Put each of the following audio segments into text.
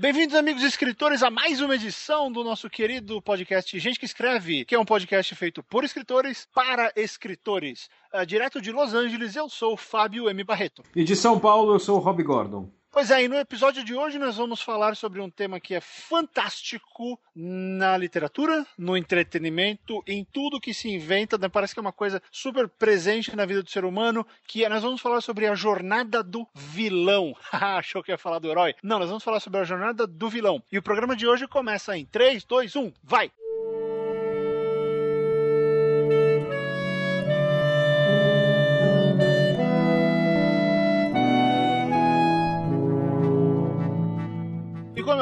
Bem-vindos, amigos escritores, a mais uma edição do nosso querido podcast Gente que Escreve, que é um podcast feito por escritores para escritores. Uh, direto de Los Angeles, eu sou Fábio M. Barreto. E de São Paulo, eu sou o Rob Gordon. Pois é, e no episódio de hoje nós vamos falar sobre um tema que é fantástico na literatura, no entretenimento, em tudo que se inventa, né? parece que é uma coisa super presente na vida do ser humano, que é, nós vamos falar sobre a jornada do vilão. Achou que ia falar do herói? Não, nós vamos falar sobre a jornada do vilão. E o programa de hoje começa em 3, 2, 1, vai!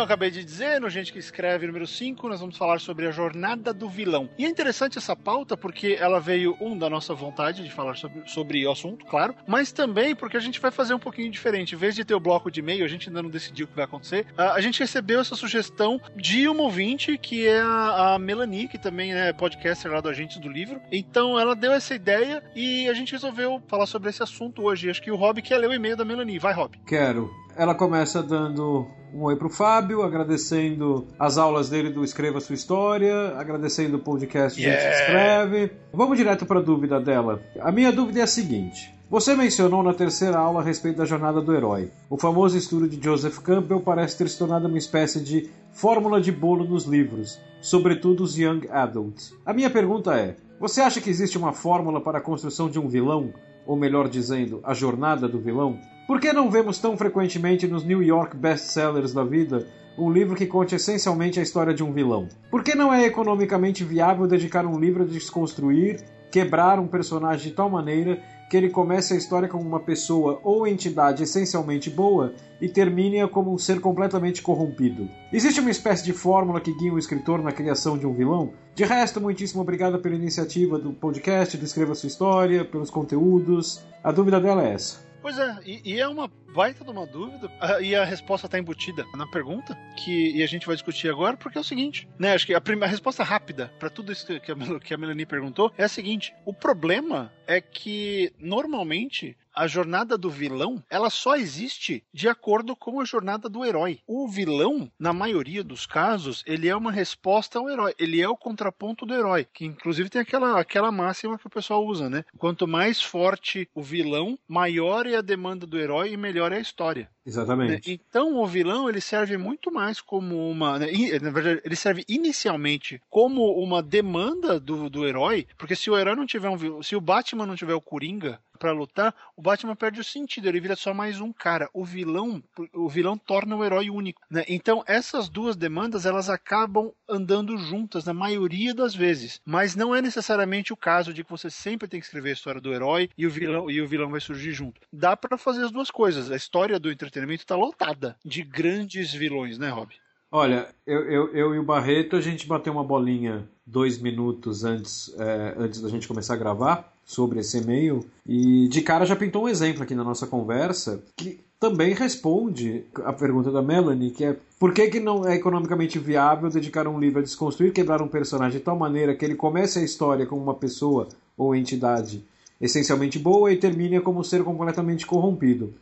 Acabei de dizer, no Gente que Escreve número 5, nós vamos falar sobre a jornada do vilão. E é interessante essa pauta porque ela veio, um, da nossa vontade de falar sobre, sobre o assunto, claro, mas também porque a gente vai fazer um pouquinho diferente. Em vez de ter o bloco de e-mail, a gente ainda não decidiu o que vai acontecer, a, a gente recebeu essa sugestão de uma ouvinte, que é a, a Melanie, que também é podcaster lá do Agentes do Livro. Então ela deu essa ideia e a gente resolveu falar sobre esse assunto hoje. Acho que o Rob quer ler o e-mail da Melanie. Vai, Rob. Quero. Ela começa dando um oi pro Fábio, agradecendo as aulas dele do Escreva Sua História, agradecendo o podcast yeah. Gente Escreve. Vamos direto para a dúvida dela. A minha dúvida é a seguinte. Você mencionou na terceira aula a respeito da jornada do herói. O famoso estudo de Joseph Campbell parece ter se tornado uma espécie de fórmula de bolo nos livros, sobretudo os young adults. A minha pergunta é: você acha que existe uma fórmula para a construção de um vilão? Ou melhor dizendo, a jornada do vilão? Por que não vemos tão frequentemente nos New York best-sellers da vida um livro que conte essencialmente a história de um vilão? Por que não é economicamente viável dedicar um livro a desconstruir, quebrar um personagem de tal maneira que ele comece a história como uma pessoa ou entidade essencialmente boa e termine-a como um ser completamente corrompido. Existe uma espécie de fórmula que guia o escritor na criação de um vilão? De resto, muitíssimo obrigado pela iniciativa do podcast, do Escreva Sua História, pelos conteúdos. A dúvida dela é essa. Pois é, e, e, é uma baita de uma dúvida, e a resposta está embutida na pergunta, que e a gente vai discutir agora, porque é o seguinte, né? Acho que a, primeira, a resposta rápida para tudo isso que a, que a Melanie perguntou é a seguinte: o problema é que normalmente a jornada do vilão, ela só existe de acordo com a jornada do herói. O vilão, na maioria dos casos, ele é uma resposta ao herói. Ele é o contraponto do herói, que inclusive tem aquela, aquela máxima que o pessoal usa, né? Quanto mais forte o vilão, maior é a demanda do herói e melhor é a história. Exatamente. Né? Então o vilão ele serve muito mais como uma, né? na verdade ele serve inicialmente como uma demanda do, do herói, porque se o herói não tiver um, se o Batman não tiver o Coringa para lutar, o Batman perde o sentido, ele vira só mais um cara. O vilão, o vilão torna o herói único, né? Então essas duas demandas elas acabam andando juntas na maioria das vezes, mas não é necessariamente o caso de que você sempre tem que escrever a história do herói e o vilão e o vilão vai surgir junto. Dá para fazer as duas coisas. A história do entretenimento está lotada de grandes vilões, né, Rob? Olha, eu, eu, eu e o Barreto, a gente bateu uma bolinha dois minutos antes, é, antes da gente começar a gravar sobre esse e-mail e de cara já pintou um exemplo aqui na nossa conversa que também responde a pergunta da Melanie, que é por que, que não é economicamente viável dedicar um livro a desconstruir, quebrar um personagem de tal maneira que ele comece a história como uma pessoa ou entidade essencialmente boa e termine como um ser completamente corrompido.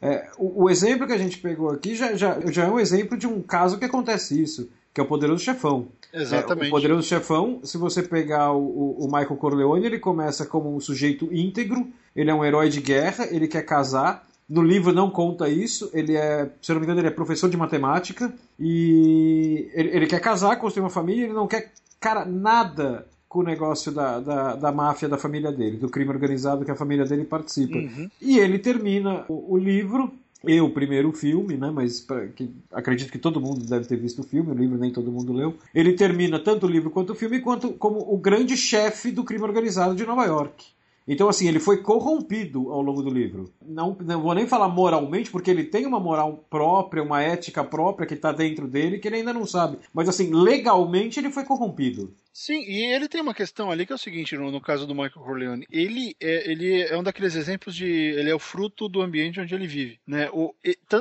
É, o, o, exemplo que a gente pegou aqui já, já, já é um exemplo de um caso que acontece isso, que é o Poderoso Chefão. Exatamente. É, o Poderoso Chefão, se você pegar o, o, Michael Corleone, ele começa como um sujeito íntegro, ele é um herói de guerra, ele quer casar. No livro não conta isso, ele é, se eu não me engano, ele é professor de matemática e ele, ele quer casar, construir uma família, ele não quer, cara, nada com o negócio da, da, da, máfia da família dele, do crime organizado que a família dele participa. Uhum. E ele termina o, o livro e o primeiro filme, né? Mas pra, que, acredito que todo mundo deve ter visto o filme, o livro nem todo mundo leu. Ele termina tanto o livro quanto o filme quanto como o grande chefe do crime organizado de Nova York. Então, assim, ele foi corrompido ao longo do livro. Não, não vou nem falar moralmente, porque ele tem uma moral própria, uma ética própria que está dentro dele, que ele ainda não sabe. Mas, assim, legalmente ele foi corrompido. Sim, e ele tem uma questão ali que é o seguinte, no, no, caso do Michael Corleone, ele é, ele é um daqueles exemplos de, ele é o fruto do ambiente onde ele vive, né? O,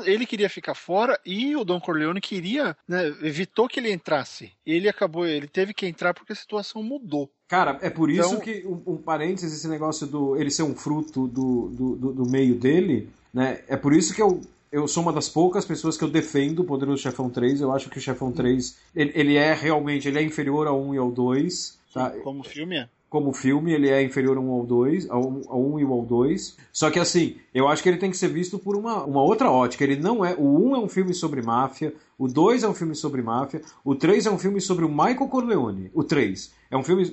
ele queria ficar fora e o Don Corleone queria, né, evitou que ele entrasse. Ele acabou, ele teve que entrar porque a situação mudou. Cara, é por isso então... que, um, um parênteses, esse negócio do ele ser um fruto do, do, do, do meio dele, né? É por isso que eu eu sou uma das poucas pessoas que eu defendo o Poderoso Chefão 3. Eu acho que o Chefão 3 ele, ele é realmente ele é inferior ao 1 e ao 2. Tá? Como filme é? Como filme, ele é inferior a um ao 2, ao 1 ao um e ao 2. Só que assim, eu acho que ele tem que ser visto por uma, uma outra ótica. Ele não é. O 1 um é um filme sobre máfia, o 2 é um filme sobre máfia, o 3 é um filme sobre o Michael Corleone. O 3 é um filme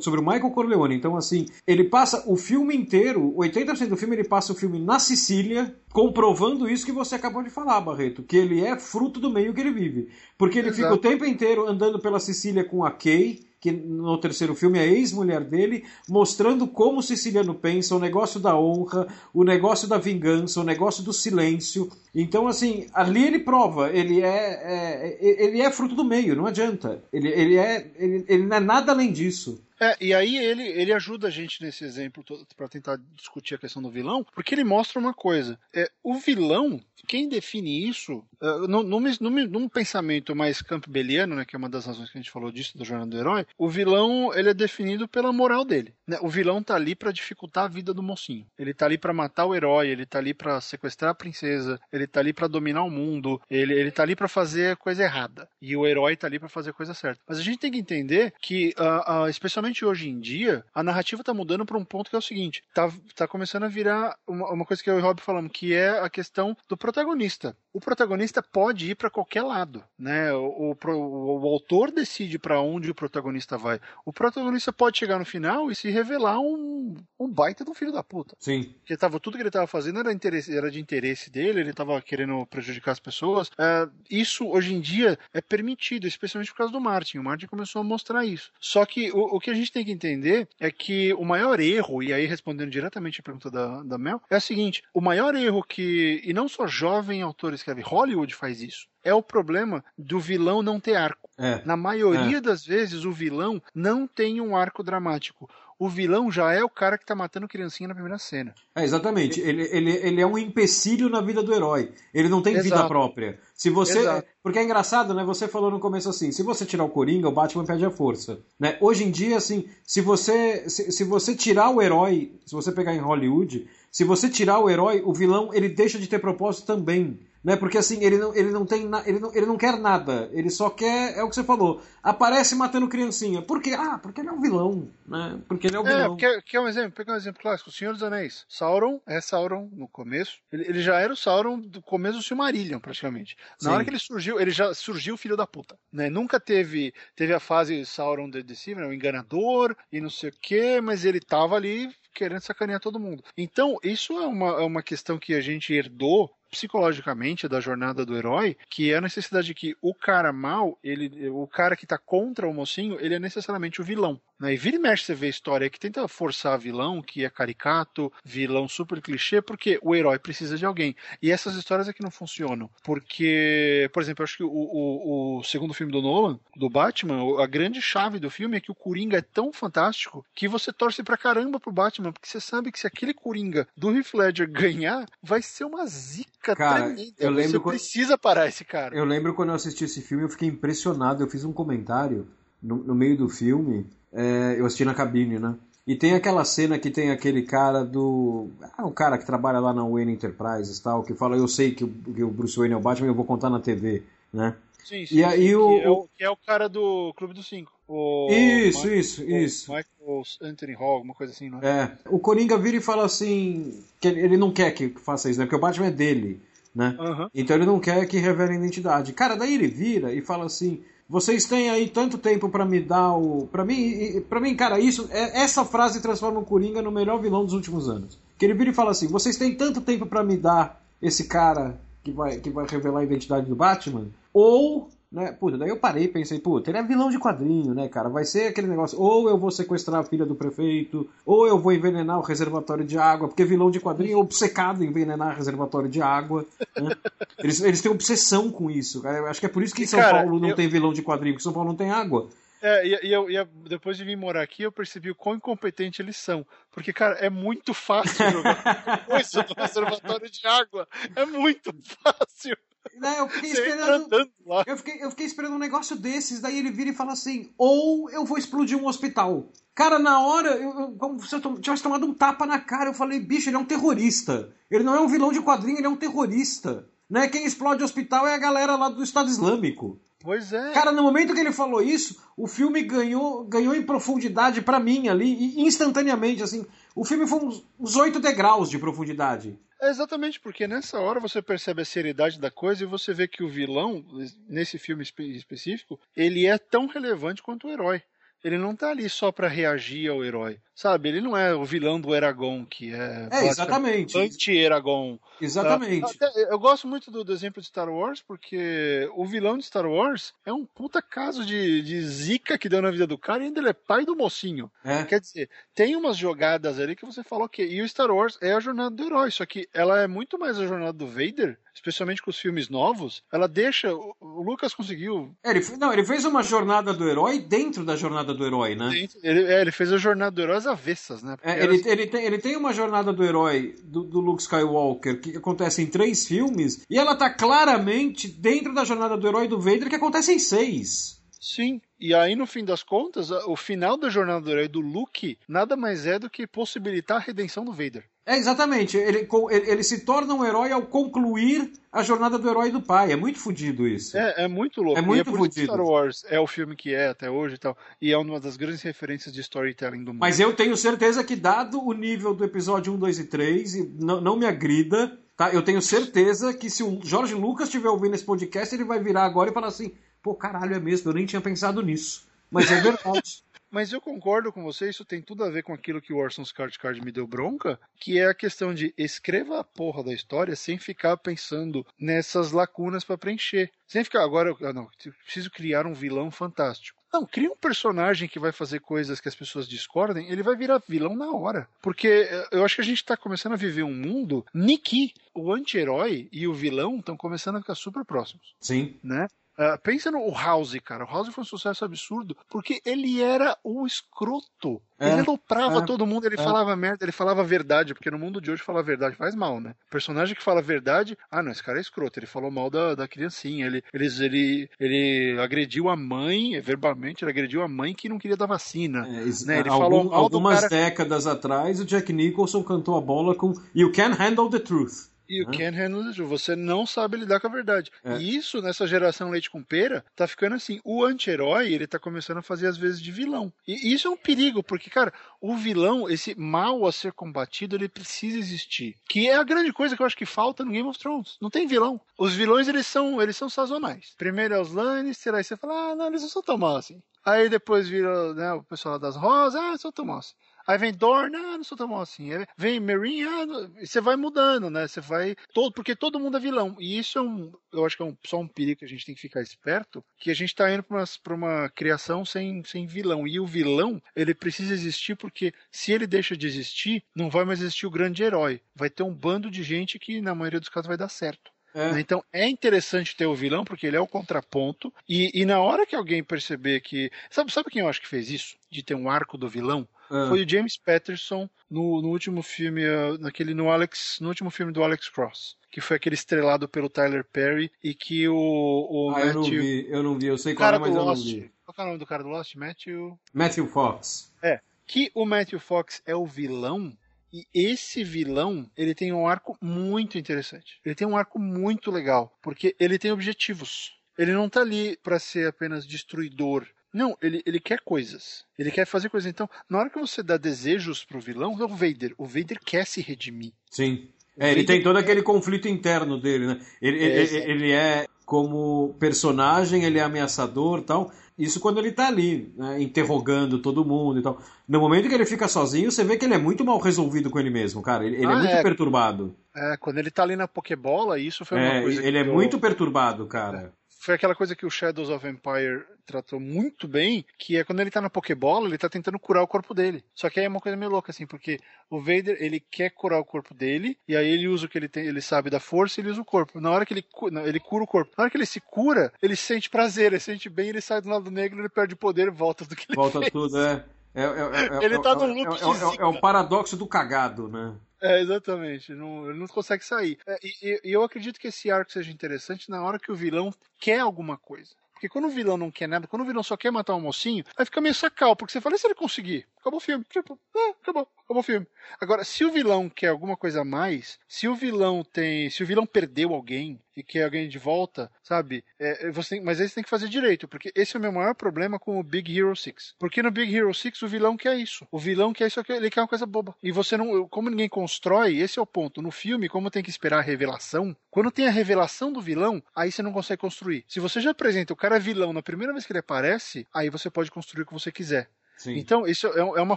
sobre o Michael Corleone. Então, assim, ele passa o filme inteiro, 80% do filme ele passa o filme na Sicília, comprovando isso que você acabou de falar, Barreto, que ele é fruto do meio que ele vive. Porque ele Exato. fica o tempo inteiro andando pela Sicília com a Kay que no terceiro filme é ex-mulher dele, mostrando como o siciliano pensa, o negócio da honra, o negócio da vingança, o negócio do silêncio. Então, assim, ali ele prova, ele é, é ele é fruto do meio, não adianta. Ele, ele, é, ele, ele não é nada além disso. É, e aí ele, ele ajuda a gente nesse exemplo para tentar discutir a questão do vilão, porque ele mostra uma coisa. É, o vilão, quem define isso, uh, num, num, num, pensamento mais campbelliano, né, que é uma das razões que a gente falou disso, da jornada do herói, o vilão ele é definido pela moral dele. Né? O vilão tá ali para dificultar a vida do mocinho. Ele tá ali para matar o herói, ele tá ali para sequestrar a princesa, ele tá ali para dominar o mundo, ele, ele tá ali para fazer coisa errada. E o herói tá ali para fazer coisa certa. Mas a gente tem que entender que, uh, uh, especialmente principalmente hoje em dia, a narrativa está mudando para um ponto que é o seguinte: tá, tá começando a virar uma, uma coisa que eu e o Rob falamos, que é a questão do protagonista. O protagonista pode ir para qualquer lado, né? O, o, o autor decide para onde o protagonista vai. O protagonista pode chegar no final e se revelar um, um baita de um filho da puta. Sim. Porque tava, tudo que ele estava fazendo era, interesse, era de interesse dele, ele estava querendo prejudicar as pessoas. É, isso hoje em dia é permitido, especialmente por causa do Martin. O Martin começou a mostrar isso. Só que o, o que a gente tem que entender é que o maior erro, e aí respondendo diretamente a pergunta da, da Mel, é o seguinte: o maior erro que, e não só jovem autor escreve, Hollywood faz isso é o problema do vilão não ter arco. É, Na maioria é. das vezes, o vilão não tem um arco dramático o vilão já é o cara que tá matando criancinha na primeira cena. É, exatamente. Ele, ele, ele é um empecilho na vida do herói. Ele não tem Exato. vida própria. Se você. Exato. Porque é engraçado, né? Você falou no começo assim: se você tirar o Coringa, o Batman perde a força. Né? Hoje em dia, assim, se você, se, se você tirar o herói, se você pegar em Hollywood, se você tirar o herói, o vilão ele deixa de ter propósito também né? Porque assim, ele não, ele não tem ele não, ele não quer nada, ele só quer, é o que você falou, aparece matando criancinha. Por quê? Ah, porque ele é um vilão, né? Porque ele é um é, vilão. Quer, quer um exemplo? Pegar um exemplo clássico, o Senhor dos Anéis. Sauron é Sauron no começo. Ele, ele já era o Sauron do começo do Silmarillion, praticamente. Na Sim. hora que ele surgiu, ele já surgiu filho da puta, né? Nunca teve teve a fase Sauron de Deceiver, né? o enganador e não sei o quê, mas ele tava ali querendo sacanear todo mundo. Então, isso é uma, é uma questão que a gente herdou psicologicamente da jornada do herói, que é a necessidade de que o cara mal, ele, o cara que tá contra o mocinho, ele é necessariamente o vilão. Né? E vira e mexe você vê história que tenta forçar vilão, que é caricato, vilão super clichê, porque o herói precisa de alguém. E essas histórias é que não funcionam. Porque, por exemplo, eu acho que o, o, o segundo filme do Nolan, do Batman, a grande chave do filme é que o Coringa é tão fantástico que você torce pra caramba pro Batman, porque você sabe que se aquele Coringa do Heath Ledger ganhar, vai ser uma zica cara, tremenda. Eu lembro você quando... precisa parar esse cara. Eu lembro quando eu assisti esse filme, eu fiquei impressionado. Eu fiz um comentário no, no meio do filme é, eu assisti na cabine, né? E tem aquela cena que tem aquele cara do. Ah, o cara que trabalha lá na Wayne Enterprises tal, que fala, eu sei que o, que o Bruce Wayne é o Batman, eu vou contar na TV, né? Sim, sim. E aí sim, o, que, é o, que é o cara do Clube dos Cinco. O isso, Michael, isso, isso. Michael Anthony Hall, alguma coisa assim, não é? É. O Coringa vira e fala assim. que ele não quer que faça isso, né? Porque o Batman é dele, né? Uhum. Então ele não quer que revele a identidade. Cara, daí ele vira e fala assim vocês têm aí tanto tempo para me dar o. para mim, para mim, cara, isso. É, essa frase transforma o Coringa no melhor vilão dos últimos anos. Que ele vira e fala assim: vocês têm tanto tempo para me dar esse cara que vai, que vai revelar a identidade do Batman? Ou né? Puta, daí eu parei e pensei, puta, ele é vilão de quadrinho, né, cara? Vai ser aquele negócio, ou eu vou sequestrar a filha do prefeito, ou eu vou envenenar o reservatório de água, porque vilão de quadrinho é obcecado em envenenar o reservatório de água. Né? Eles, eles têm obsessão com isso, cara. Eu acho que é por isso que em São cara, Paulo não eu... tem vilão de quadrinho, porque São Paulo não tem água. É, e, eu, e, depois de vir morar aqui, eu percebi o quão incompetente eles são. Porque, cara, é muito fácil jogar coisa do reservatório de água. É muito fácil. Né, eu fiquei esperando. Eu fiquei, eu fiquei esperando um negócio desses, daí ele vira e fala assim: ou eu vou explodir um hospital. Cara, na hora, eu, eu, como se eu tivesse tomado um tapa na cara, eu falei, bicho, ele é um terrorista. Ele não é um vilão de quadrinho, ele é um terrorista. Né? Quem explode o hospital é a galera lá do Estado Islâmico. Pois é. Cara, no momento que ele falou isso, o filme ganhou, ganhou em profundidade para mim ali, instantaneamente, assim. O filme foi uns oito degraus de profundidade. É exatamente, porque nessa hora você percebe a seriedade da coisa e você vê que o vilão, nesse filme específico, ele é tão relevante quanto o herói. Ele não tá ali só para reagir ao herói. Sabe, ele não é o vilão do Eragon, que é. É, exatamente. Anti-Eragon. Exatamente. Tá? eu gosto muito do, do, exemplo de Star Wars, porque o vilão de Star Wars é um puta caso de, de zica que deu na vida do cara e ainda ele é pai do mocinho. É. Quer dizer, tem umas jogadas ali que você falou que. E o Star Wars é a jornada do herói, só que ela é muito mais a jornada do Vader, especialmente com os filmes novos. Ela deixa. O, o Lucas conseguiu. É, ele, não, ele fez uma jornada do herói dentro da jornada do herói, né? Ele, é, ele fez a jornada do herói avessas, né? É, ele, ele, tem, ele tem uma jornada do herói do, do, Luke Skywalker que acontece em três filmes e ela tá claramente dentro da jornada do herói do Vader que acontece em seis. Sim, e aí no fim das contas, o final da jornada do herói do Luke nada mais é do que possibilitar a redenção do Vader. É, exatamente. Ele, ele, se torna um herói ao concluir a jornada do herói do pai. É muito fodido isso. É, é muito louco. É muito e é fodido. Star Wars é o filme que é até hoje e tal. E é uma das grandes referências de storytelling do mundo. Mas eu tenho certeza que, dado o nível do episódio 1, 2 e 3, e não, não me agrida, tá? Eu tenho certeza que se o Jorge Lucas estiver ouvindo esse podcast, ele vai virar agora e falar assim: pô, caralho, é mesmo, eu nem tinha pensado nisso. Mas é verdade. Mas eu concordo com você, isso tem tudo a ver com aquilo que o Orson Scott Card me deu bronca, que é a questão de escreva a porra da história sem ficar pensando nessas lacunas para preencher. Sem ficar, agora, eu, não, preciso criar um vilão fantástico. Não, cria um personagem que vai fazer coisas que as pessoas discordem, ele vai virar vilão na hora. Porque eh, eu acho que a gente tá começando a viver um mundo Niki, o anti-herói e o vilão estão começando a ficar super próximos. Sim. Né? Uh, pensa no House, cara. O House foi um sucesso absurdo porque ele era o escroto. É, ele aloprava é, todo mundo, ele é. falava merda, ele falava verdade, porque no mundo de hoje falar verdade faz mal, né? personagem que fala verdade, ah, não, esse cara é escroto, ele falou mal da, da criancinha, ele, ele, ele, ele agrediu a mãe, verbalmente, ele agrediu a mãe que não queria dar vacina. É, né? Ele algum, falou mal algumas cara... décadas atrás, o Jack Nicholson cantou a bola com You Can't Handle the Truth. E o can't handle the truth. Você não sabe lidar com a verdade. É. E isso, nessa geração leite com pera, tá ficando assim. O anti-herói, ele tá começando a fazer às vezes de vilão. E isso é um perigo, porque, cara, o vilão, esse mal a ser combatido, ele precisa existir. Que é a grande coisa que eu acho que falta no Game of Thrones. Não tem vilão. Os vilões, eles são, eles são sazonais. Primeiro é os Lannister, aí você fala, ah, não, eles não são tão mal assim. Aí depois vira né, o pessoal das rosas, ah, são tão mal assim. Aí vem Dorn, ah, não sou tão bom assim. Aí vem Marine, ah, não... você vai mudando, né? Você vai. Todo... Porque todo mundo é vilão. E isso é um. Eu acho que é um... só um perigo que a gente tem que ficar esperto. Que a gente está indo para uma... uma criação sem... sem vilão. E o vilão, ele precisa existir porque se ele deixa de existir, não vai mais existir o grande herói. Vai ter um bando de gente que, na maioria dos casos, vai dar certo. É. Então é interessante ter o vilão, porque ele é o contraponto. E, e na hora que alguém perceber que. Sabe, sabe quem eu acho que fez isso? De ter um arco do vilão? Ah. Foi o James Patterson no, no último filme, uh, naquele no Alex, no último filme do Alex Cross, que foi aquele estrelado pelo Tyler Perry e que o, o ah, Matthew, eu não vi, eu não vi, eu sei qual é, mas eu Lost, não vi. Qual é o nome do cara do Lost? Matthew Matthew Fox. É, que o Matthew Fox é o vilão e esse vilão, ele tem um arco muito interessante. Ele tem um arco muito legal, porque ele tem objetivos. Ele não tá ali para ser apenas destruidor. Não, ele, ele quer coisas. Ele quer fazer coisas. Então, na hora que você dá desejos pro vilão, é o Vader. O Vader quer se redimir. Sim. É, ele tem todo aquele conflito interno dele, né? Ele é, ele, ele é como personagem, ele é ameaçador tal. Isso quando ele tá ali, né, interrogando todo mundo e tal. No momento que ele fica sozinho, você vê que ele é muito mal resolvido com ele mesmo, cara. Ele, ele é ah, é muito é. perturbado. É, quando ele tá ali na Pokébola, isso foi uma é, coisa Ele é eu... muito perturbado, cara. É foi aquela coisa que o Shadows of Empire tratou muito bem, que é quando ele tá na Pokébola, ele tá tentando curar o corpo dele. Só que aí é uma coisa meio louca, assim, porque o Vader, ele quer curar o corpo dele, e aí ele usa o que ele tem, ele sabe da força e ele usa o corpo. Na hora que ele, ele cura o corpo. Na hora que ele se cura, ele sente prazer, ele sente bem, ele sai do lado negro, ele perde o poder volta do que ele Volta fez. tudo, é. É, é, é, ele tá num loop é, é, o paradoxo do cagado, né? É, exatamente. Não, ele não consegue sair. É, e, e, eu acredito que esse arco seja interessante na hora que o vilão quer alguma coisa. Porque quando o vilão não quer nada, quando o vilão só quer matar um mocinho, aí fica meio sacal, porque você fala, e se ele conseguir? Acabou o filme. Tipo, ah, acabou, acabou o filme. Agora, se o vilão quer alguma coisa a mais, se o vilão tem. Se o vilão perdeu alguém, e quer alguém de volta, sabe? É, você tem, mas aí você tem que fazer direito, porque esse é o meu maior problema com o Big Hero 6. Porque no Big Hero 6 o vilão quer isso. O vilão quer isso, ele quer uma coisa boba. E você não. Como ninguém constrói, esse é o ponto. No filme, como tem que esperar a revelação, quando tem a revelação do vilão, aí você não consegue construir. Se você já apresenta o cara vilão na primeira vez que ele aparece, aí você pode construir o que você quiser. Sim. Então, isso é, é uma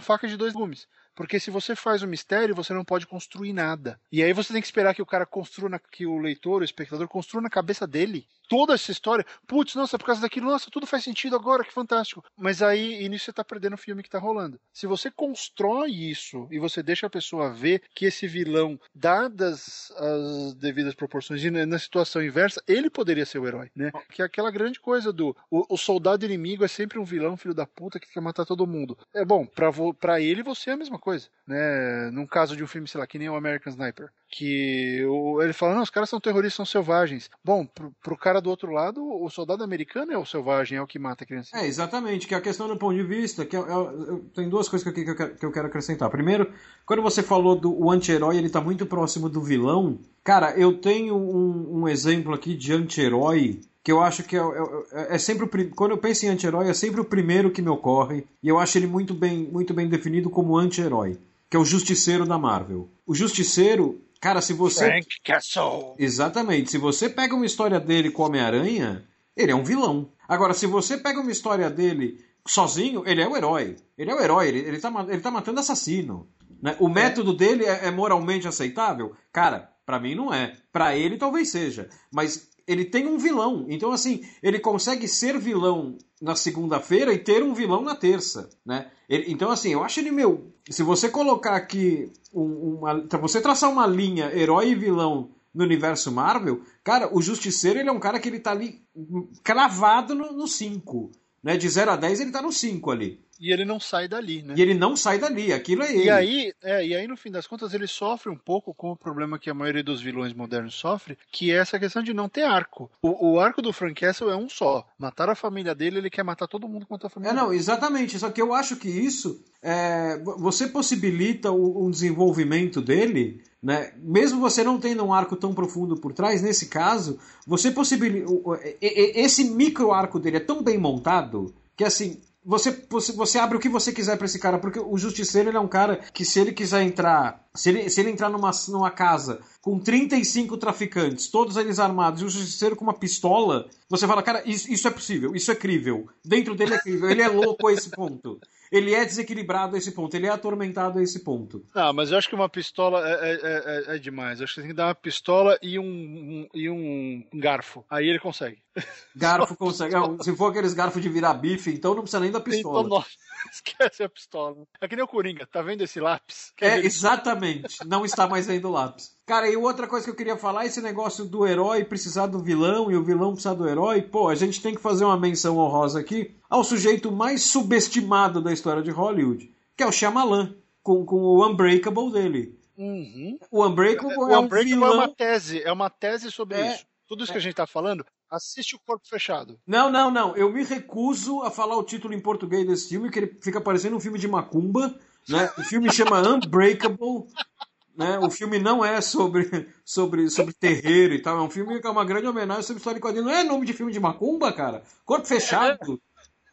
faca de dois gumes. Porque se você faz um mistério, você não pode construir nada. E aí você tem que esperar que o cara construa, na, que o leitor, o espectador, construa na cabeça dele toda essa história. Putz, nossa, por causa daquilo, nossa, tudo faz sentido agora, que fantástico. Mas aí, e nisso você tá perdendo o filme que tá rolando. Se você constrói isso e você deixa a pessoa ver que esse vilão, dadas as devidas proporções, e na situação inversa, ele poderia ser o herói, né? Que é aquela grande coisa do o, o soldado inimigo é sempre um vilão, filho da puta, que quer matar todo mundo. É bom, pra, pra ele você é a mesma coisa, né? Num caso de um filme, sei lá, que nem o American Sniper, que o, ele fala, não, os caras são terroristas, são selvagens. Bom, pro, pro cara do outro lado, o soldado americano é o selvagem, é o que mata a criança. É, exatamente, que é a questão do ponto de vista, que é, é, tem duas coisas que eu, que, eu, que eu quero acrescentar. Primeiro, quando você falou do anti-herói, ele tá muito próximo do vilão, cara, eu tenho um, um exemplo aqui de anti-herói que eu acho que é, é, é sempre o, quando eu penso em anti-herói é sempre o primeiro que me ocorre e eu acho ele muito bem muito bem definido como anti-herói que é o Justiceiro da Marvel o Justiceiro cara se você Frank Castle. Exatamente. Se você pega uma história dele com Homem-Aranha ele é um vilão. Agora se você pega uma história dele sozinho ele é o herói. Ele é o herói. Ele, ele, tá, ele tá matando assassino né? o método dele é, é moralmente aceitável? Cara para mim não é. Para ele talvez seja. Mas ele tem um vilão. Então, assim, ele consegue ser vilão na segunda-feira e ter um vilão na terça, né? Ele, então, assim, eu acho ele, meu... Se você colocar aqui um, uma... você traçar uma linha herói e vilão no universo Marvel, cara, o Justiceiro, ele é um cara que ele tá ali cravado no 5, né? De 0 a 10 ele tá no 5 ali. E ele não sai dali, né? E ele não sai dali, aquilo é ele. E aí, é, e aí, no fim das contas, ele sofre um pouco com o problema que a maioria dos vilões modernos sofre, que é essa questão de não ter arco. O, o arco do Frank Castle é um só. Matar a família dele, ele quer matar todo mundo quanto a família É, não, exatamente. Só que eu acho que isso, é, você possibilita o, o desenvolvimento dele né? Mesmo você não tendo um arco tão profundo por trás, nesse caso, você possibilita. Esse micro arco dele é tão bem montado que assim, você, você, abre o que você quiser para esse cara, porque o Justiceiro é um cara que se ele quiser entrar, se ele, se ele entrar numa, numa casa com 35 traficantes, todos eles armados, e o Justiceiro com uma pistola, você fala, cara, isso, isso é possível, isso é crível. Dentro dele é crível, ele é louco a esse ponto. Ele é desequilibrado a esse ponto, ele é atormentado a esse ponto. Ah, mas eu acho que uma pistola é, é, é, é demais. Eu acho que tem que dar uma pistola e um, um, e um garfo. Aí ele consegue. Garfo consegue. Se for aqueles garfos de virar bife, então não precisa nem da pistola. Então, nossa. Esquece a pistola. É que nem o Coringa, tá vendo esse lápis? Quer é, exatamente. Não está mais vendo lápis. Cara, e outra coisa que eu queria falar, esse negócio do herói precisar do vilão e o vilão precisar do herói, pô, a gente tem que fazer uma menção honrosa aqui ao sujeito mais subestimado da história de Hollywood, que é o Shyamalan, com, com o Unbreakable dele. Uhum. O Unbreakable é, é um Unbreakable vilão... é uma tese, é uma tese sobre é, isso. Tudo isso é. que a gente tá falando Assiste o Corpo Fechado. Não, não, não. Eu me recuso a falar o título em português desse filme, que ele fica parecendo um filme de macumba. Né? O filme chama Unbreakable. Né? O filme não é sobre, sobre, sobre terreiro e tal. É um filme que é uma grande homenagem sobre história de quadrinhos. Não é nome de filme de macumba, cara. Corpo Fechado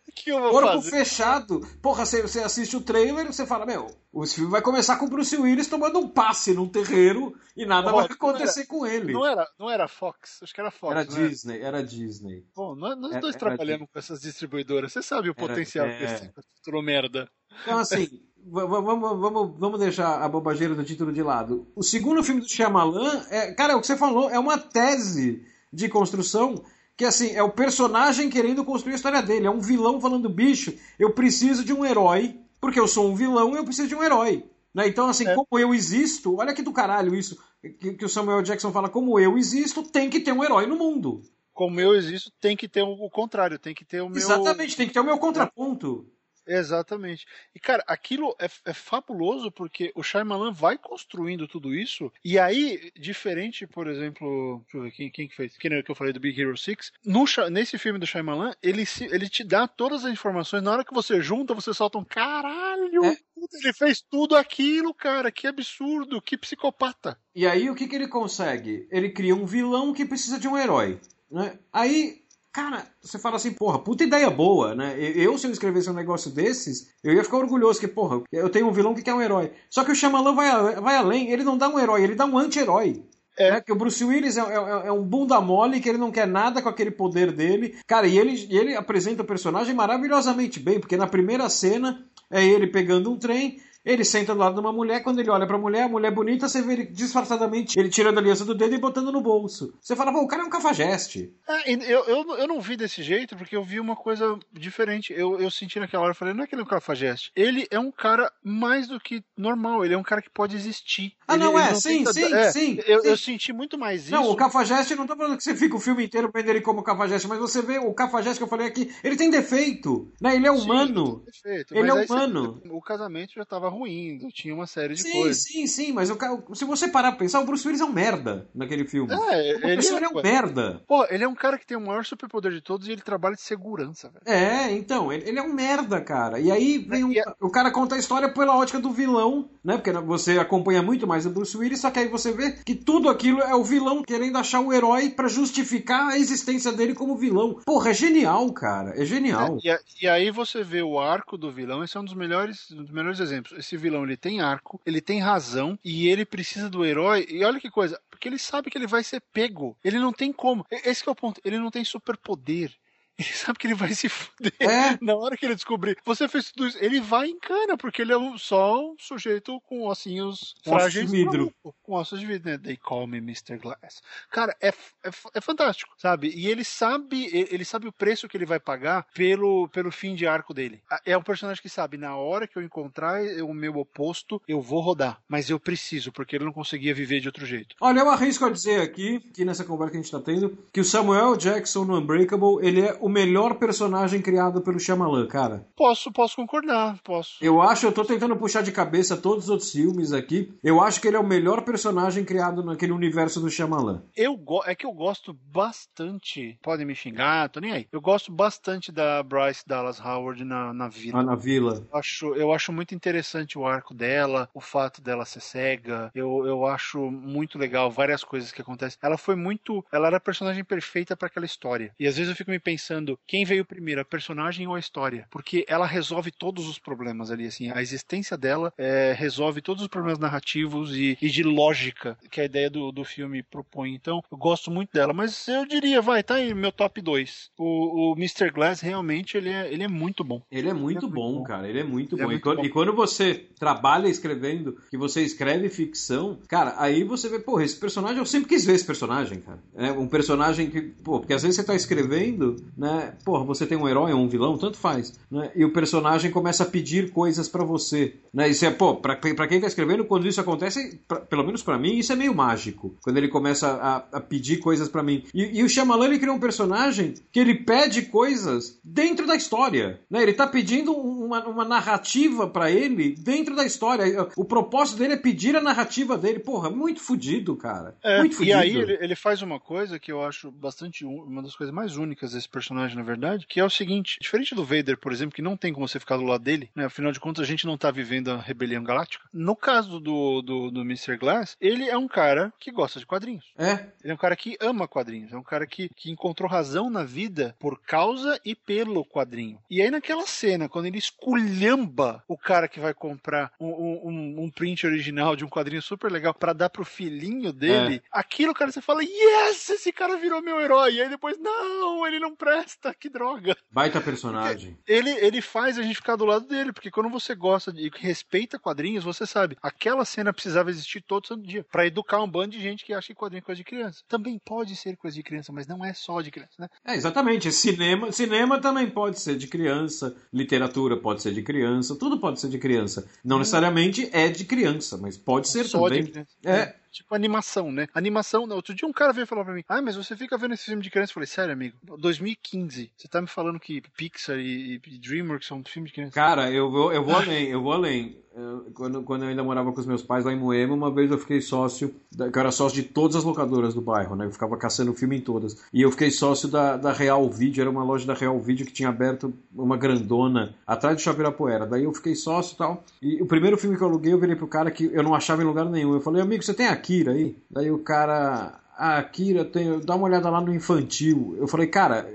que eu vou Corpo fazer? fechado. Porra, você, você assiste o trailer e você fala, meu, o filme vai começar com o Bruce Willis tomando um passe num terreiro e nada vai acontecer era, com ele. Não era, não era Fox? Acho que era Fox. Era Disney, era? era Disney. Bom, nós, nós era, dois trabalhamos com essas distribuidoras. Você sabe o potencial é... que esse título merda. Então, assim, vamos, vamos, vamos deixar a bobageira do título de lado. O segundo filme do Shyamalan, é, cara, o que você falou, é uma tese de construção que assim, é o personagem querendo construir a história dele. É um vilão falando, bicho, eu preciso de um herói, porque eu sou um vilão e eu preciso de um herói. Né? Então, assim, é. como eu existo, olha que do caralho isso, que, que, o Samuel Jackson fala, como eu existo, tem que ter um herói no mundo. Como eu existo, tem que ter o contrário, tem que ter o meu. Exatamente, tem que ter o meu contraponto. Exatamente. E, cara, aquilo é, é, fabuloso porque o Shyamalan vai construindo tudo isso, e aí, diferente, por exemplo, deixa eu ver, quem, quem que fez? Quem que eu falei do Big Hero 6? No, nesse filme do Shyamalan, ele, se, ele te dá todas as informações, na hora que você junta, você solta um caralho! É. Ele fez tudo aquilo, cara, que absurdo, que psicopata. E aí, o que, que ele consegue? Ele cria um vilão que precisa de um herói. Né? Aí Cara, você fala assim, porra, puta ideia boa, né? Eu, se eu escrevesse um negócio desses, eu ia ficar orgulhoso, que, porra, eu tenho um vilão que quer um herói. Só que o Shyamalan vai, vai além, ele não dá um herói, ele dá um anti-herói. É. Né? Que o Bruce Willis é, é, é, um bunda mole, que ele não quer nada com aquele poder dele. Cara, e ele, ele apresenta o personagem maravilhosamente bem, porque na primeira cena é ele pegando um trem, ele senta do lado de uma mulher, quando ele olha pra mulher, a mulher bonita, você vê ele disfarçadamente, ele tirando a aliança do dedo e botando no bolso. Você fala, pô, o cara é um cafajeste. É, eu, eu, eu não vi desse jeito, porque eu vi uma coisa diferente. Eu, eu senti naquela hora, eu falei, não é que ele é um cafajeste. Ele é um cara mais do que normal, ele é um cara que pode existir. Ah, ele, não é? Não sim, tenta... sim, é, sim, eu, sim. Eu senti muito mais isso. Não, o cafajeste, não tô falando que você fica o filme inteiro vendo ele como cafajeste, mas você vê o cafajeste que eu falei aqui, ele tem defeito, né? Ele é humano. Sim, defeito, ele é humano. Você, o casamento já tava ruim, tinha uma série de sim, coisas. Sim, sim, mas o, se você parar pra pensar, o Bruce Willis é um merda naquele filme. É, o ele, é, é um merda. Pô, ele é um cara que tem o maior superpoder de todos e ele trabalha de segurança, velho. É, então, ele, ele, é um merda, cara. E aí vem um, o cara conta a história pela ótica do vilão, né? Porque você acompanha muito mais o Bruce Willis, só que aí você vê que tudo aquilo é o vilão querendo achar o herói para justificar a existência dele como vilão. Porra, é genial, cara. É genial. É, e, e, aí você vê o arco do vilão, esse é um dos melhores, um dos melhores exemplos. Esse vilão, ele tem arco, ele tem razão e ele precisa do herói. E olha que coisa, porque ele sabe que ele vai ser pego. Ele não tem como. Esse é o ponto. Ele não tem superpoder. Ele sabe que ele vai se fuder é. na hora que ele descobrir. Você fez tudo isso. Ele vai em cana, porque ele é um, só um sujeito com ossinhos frágeis. de vidro. Com ossos de vidro, né? They call me Mr. Glass. Cara, é, é, é, fantástico, sabe? E ele sabe ele sabe o preço que ele vai pagar pelo, pelo fim de arco dele. É um personagem que sabe, na hora que eu encontrar o meu oposto, eu vou rodar. Mas eu preciso, porque ele não conseguia viver de outro jeito. Olha, eu arrisco a dizer aqui, que nessa conversa que a gente tá tendo, que o Samuel Jackson no Unbreakable, ele é o melhor personagem criado pelo Shyamalan, cara. Posso, posso concordar, posso. Eu acho, eu tô tentando puxar de cabeça todos os outros filmes aqui. Eu acho que ele é o melhor personagem criado naquele universo do Shyamalan. Eu é que eu gosto bastante. Podem me xingar, tô nem aí. Eu gosto bastante da Bryce Dallas Howard na, na Vila. Ah, na Vila. Eu acho, eu acho muito interessante o arco dela, o fato dela ser cega. Eu, eu acho muito legal várias coisas que acontecem. Ela foi muito, ela era a personagem perfeita para aquela história. E às vezes eu fico me pensando, quem veio primeiro, a personagem ou a história? Porque ela resolve todos os problemas ali, assim. A existência dela é, resolve todos os problemas narrativos e, e, de lógica que a ideia do, do filme propõe. Então, eu gosto muito dela. Mas eu diria, vai, tá aí meu top 2. O, o Mr. Glass, realmente, ele é, ele é muito bom. Ele é muito, ele é bom, muito bom, cara. Ele é muito, ele bom. É muito e, quando, bom. e quando você trabalha escrevendo, que você escreve ficção, cara, aí você vê, pô, esse personagem, eu sempre quis ver esse personagem, cara. É um personagem que, pô, porque às vezes você tá escrevendo, né, porra, você tem um herói ou um vilão, tanto faz, né? E o personagem começa a pedir coisas para você, né? Isso é, pô, pra, pra quem tá escrevendo, quando isso acontece, pra, pelo menos para mim, isso é meio mágico. Quando ele começa a, a pedir coisas para mim. E, e, o Shyamalan, ele criou um personagem que ele pede coisas dentro da história, né? Ele tá pedindo uma, uma narrativa para ele dentro da história. O propósito dele é pedir a narrativa dele. Porra, muito fodido, cara. É, muito fudido. E aí ele, ele faz uma coisa que eu acho bastante uma das coisas mais únicas desse personagem, na verdade, que é o seguinte: diferente do Vader, por exemplo, que não tem como você ficar do lado dele, né? Afinal de contas, a gente não tá vivendo a rebelião galáctica. No caso do, do, do Mr. Glass, ele é um cara que gosta de quadrinhos. É. Ele é um cara que ama quadrinhos. É um cara que, que encontrou razão na vida por causa e pelo quadrinho. E aí, naquela cena, quando ele esculhamba o cara que vai comprar um, um, um print original de um quadrinho super legal para dar pro filhinho dele, é. aquilo, cara, você fala, yes, esse cara virou meu herói. E aí depois, não, ele não presta, que droga. Baita personagem. Ele, ele faz a gente ficar do lado dele, porque quando você gosta e respeita quadrinhos, você sabe, aquela cena precisava existir todo santo dia, para educar um bando de gente que acha que quadrinho é coisa de criança. Também pode ser coisa de criança, mas não é só de criança, né? É, exatamente. Cinema, cinema também pode ser de criança, literatura pode ser de criança, tudo pode ser de criança. Não necessariamente é de criança, mas pode ser só também. É, tipo animação, né? Animação, outro dia um cara veio falar pra mim, ah, mas você fica vendo esse filme de criança. Eu falei, sério, amigo, 2015, você tá me falando que Pixar e, e DreamWorks são filmes de criança? Cara, eu vou, eu vou além, eu vou além. Eu, quando, quando eu ainda morava com os meus pais lá em Moema, uma vez eu fiquei sócio, da, que eu era sócio de todas as locadoras do bairro, né? Eu ficava caçando filme em todas. E eu fiquei sócio da, da Real Video, era uma loja da Real Video que tinha aberto uma grandona atrás do Shopping Irapuera. Daí eu fiquei sócio e tal. E o primeiro filme que eu aluguei, eu virei pro cara que eu não achava em lugar nenhum. Eu falei, amigo, você tem Akira aí? Daí o cara, a Akira tem, dá uma olhada lá no infantil. Eu falei, cara,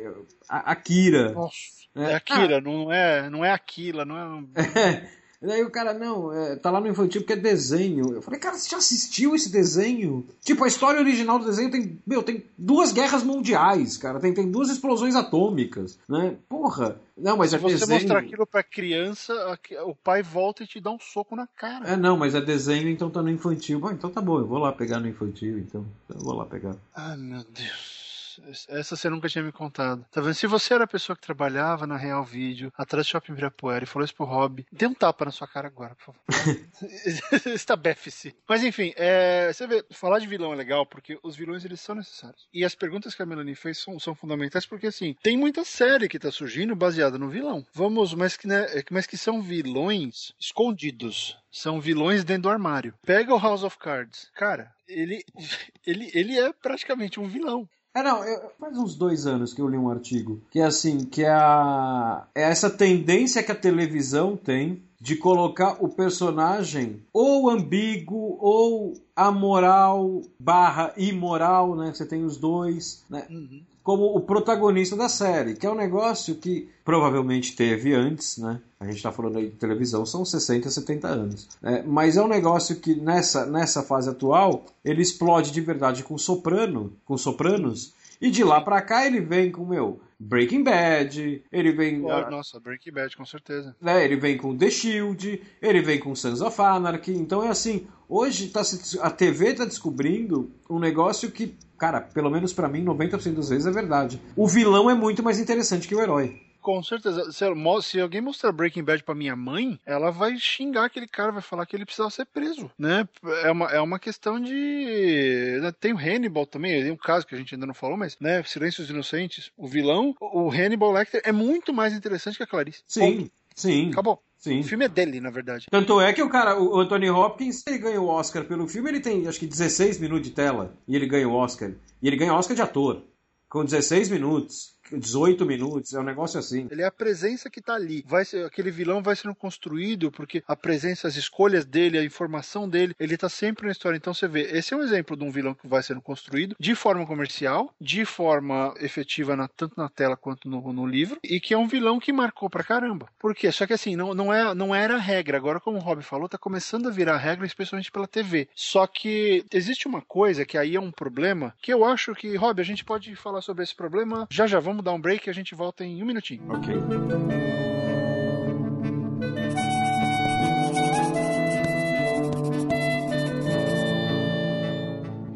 a Akira. Nossa. É, é Akira, ah, não é, não é Aquila, não é. é Daí o cara, não, é, tá lá no infantil porque é desenho. Eu falei, cara, você já assistiu esse desenho? Tipo, a história original do desenho tem, meu, tem duas guerras mundiais, cara. Tem, tem duas explosões atômicas, né? Porra. Não, mas Se é você desenho. mostrar aquilo pra criança, o pai volta e te dá um soco na cara. É, não, mas é desenho, então tá no infantil. Bom, então tá bom, eu vou lá pegar no infantil, então. Eu vou lá pegar. Ai, meu Deus. Essa você nunca tinha me contado. Tá vendo? Se você era a pessoa que trabalhava na Real Video, atrás do Shopping Virapuera, e falou isso pro Rob, dê um tapa na sua cara agora, por favor. Estabefe-se. Mas enfim, é, você vê, falar de vilão é legal porque os vilões eles são necessários. E as perguntas que a Melanie fez são, são fundamentais porque, assim, tem muita série que tá surgindo baseada no vilão. Vamos, mas que, né, mas que são vilões escondidos são vilões dentro do armário. Pega o House of Cards. Cara, ele, ele, ele é praticamente um vilão. É, não, eu, faz uns dois anos que eu li um artigo que é assim, que é, a, é essa tendência que a televisão tem de colocar o personagem ou ambíguo ou amoral barra imoral, né? Você tem os dois, né? Uhum. Como o protagonista da série, que é um negócio que provavelmente teve antes, né? A gente está falando aí de televisão, são 60, 70 anos. É, mas é um negócio que nessa, nessa fase atual ele explode de verdade com soprano, com sopranos, e de lá para cá ele vem com meu Breaking Bad, ele vem. Oh, nossa, Breaking Bad, com certeza. Né, ele vem com The Shield, ele vem com Sons of Anarchy. Então é assim, hoje tá, a TV está descobrindo um negócio que, cara, pelo menos para mim, 90% das vezes é verdade. O vilão é muito mais interessante que o herói. Com certeza. Se, se, alguém mostrar Breaking Bad pra minha mãe, ela vai xingar aquele cara, vai falar que ele precisava ser preso, né? É uma, é uma questão de... Né? Tem o Hannibal também, tem um caso que a gente ainda não falou, mas, né? Silêncios Inocentes. O vilão, o Hannibal Lecter, é muito mais interessante que a Clarice. Sim, sim. Acabou. Sim. O filme é dele, na verdade. Tanto é que o cara, o Anthony Hopkins, ele ganha o Oscar pelo filme, ele tem acho que 16 minutos de tela e ele ganha o Oscar. E ele ganha o Oscar de ator, com 16 minutos. 18 minutos, é um negócio assim. Ele é a presença que tá ali. Vai ser, aquele vilão vai sendo construído porque a presença, as escolhas dele, a informação dele, ele tá sempre na história. Então você vê, esse é um exemplo de um vilão que vai sendo construído de forma comercial, de forma efetiva na, tanto na tela quanto no, no, livro, e que é um vilão que marcou pra caramba. Por quê? Só que assim, não, não, é, não era regra. Agora, como o Rob falou, tá começando a virar regra, especialmente pela TV. Só que existe uma coisa que aí é um problema que eu acho que, Rob, a gente pode falar sobre esse problema já já. Vamos dar um break e a gente volta em um minutinho. Ok.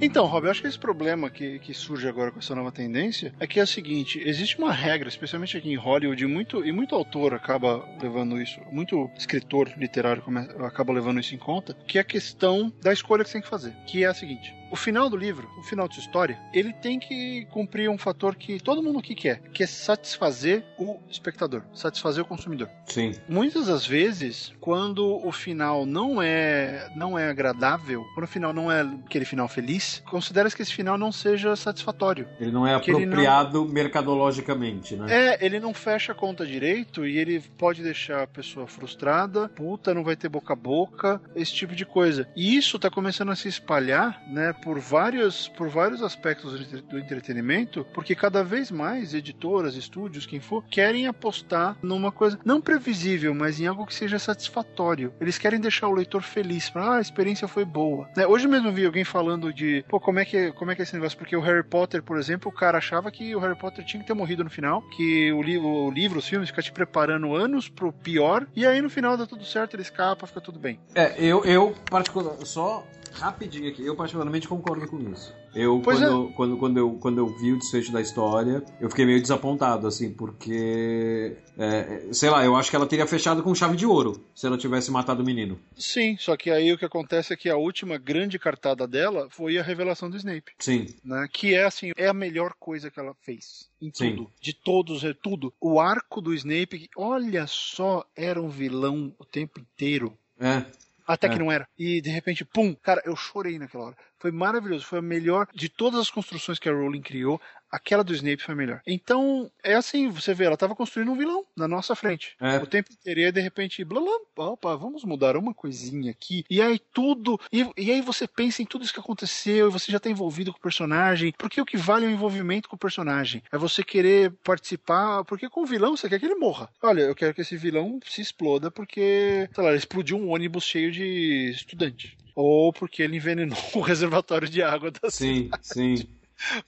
Então, Rob, eu acho que esse problema que, que surge agora com essa nova tendência é que é o seguinte: existe uma regra, especialmente aqui em Hollywood, e muito, e muito autor acaba levando isso, muito escritor literário acaba levando isso em conta, que é a questão da escolha que você tem que fazer. Que é a seguinte: o final do livro, o final de sua história, ele tem que cumprir um fator que todo mundo aqui quer, que é satisfazer o espectador, satisfazer o consumidor. Sim. Muitas das vezes, quando o final não é não é agradável, quando o final não é aquele final feliz, considera-se que esse final não seja satisfatório. Ele não é apropriado não... mercadologicamente, né? É, ele não fecha a conta direito e ele pode deixar a pessoa frustrada, puta, não vai ter boca a boca, esse tipo de coisa. E isso tá começando a se espalhar, né, por vários, por vários aspectos do entretenimento, porque cada vez mais editoras, estúdios, quem for, querem apostar numa coisa não previsível, mas em algo que seja satisfatório. Eles querem deixar o leitor feliz, para ah, a experiência foi boa. Né? Hoje mesmo vi alguém falando de, pô, como é que como é que é esse negócio? Porque o Harry Potter, por exemplo, o cara achava que o Harry Potter tinha que ter morrido no final, que o, li o livro, os filmes, fica te preparando anos pro pior, e aí no final dá tudo certo, ele escapa, fica tudo bem. É, eu, eu particular, só rapidinho aqui. Eu particularmente concordo com isso. Eu, quando, é. quando, quando, eu, quando eu vi o desfecho da história, eu fiquei meio desapontado, assim, porque. É, sei lá, eu acho que ela teria fechado com chave de ouro se ela tivesse matado o menino. Sim, só que aí o que acontece é que a última grande cartada dela foi a revelação do Snape. Sim. Né, que é, assim, é a melhor coisa que ela fez. Em tudo. Sim. De todos, é tudo. O arco do Snape, olha só, era um vilão o tempo inteiro. É. Até é. que não era. E de repente, pum, cara, eu chorei naquela hora. Foi maravilhoso, foi a melhor de todas as construções que a Rowling criou. Aquela do Snape foi a melhor. Então, é assim, você vê, ela estava construindo um vilão na nossa frente. É. O tempo inteiro, e de repente, blá, blá, opa, vamos mudar uma coisinha aqui. E aí tudo, e, e aí você pensa em tudo isso que aconteceu, e você já está envolvido com o personagem. Porque o que vale é o envolvimento com o personagem. É você querer participar, porque com o vilão você quer que ele morra. Olha, eu quero que esse vilão se exploda porque, sei lá, explodiu um ônibus cheio de estudante ou porque ele envenenou o reservatório de água da sim, cidade. Sim, sim.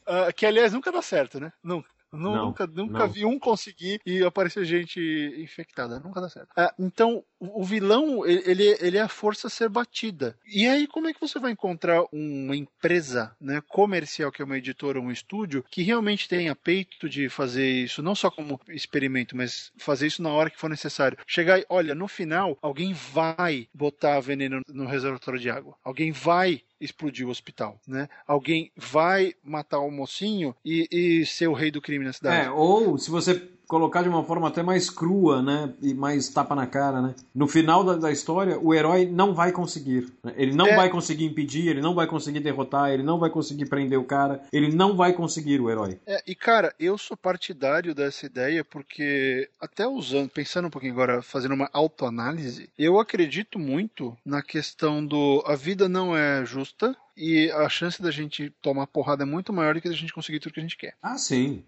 Uh, que aliás nunca dá certo, né? Nunca. Não, nunca nunca não. vi um conseguir e aparecer gente infectada. Nunca dá certo. É, então, o vilão, ele, ele é a força a ser batida. E aí, como é que você vai encontrar uma empresa né, comercial, que é uma editora, um estúdio, que realmente tenha peito de fazer isso, não só como experimento, mas fazer isso na hora que for necessário? Chegar e, olha, no final, alguém vai botar veneno no reservatório de água. Alguém vai explodir o hospital, né? Alguém vai matar o mocinho e, e ser o rei do crime na cidade. É, ou se você colocar de uma forma até mais crua, né? E mais tapa na cara, né? No final da, da história, o herói não vai conseguir. Né? Ele não é. vai conseguir impedir, ele não vai conseguir derrotar, ele não vai conseguir prender o cara, ele não vai conseguir o herói. É, e cara, eu sou partidário dessa ideia porque, até usando, pensando um pouquinho agora, fazendo uma autoanálise, eu acredito muito na questão do a vida não é justa, e a chance da gente tomar porrada é muito maior do que a gente conseguir tudo que a gente quer. Ah, sim.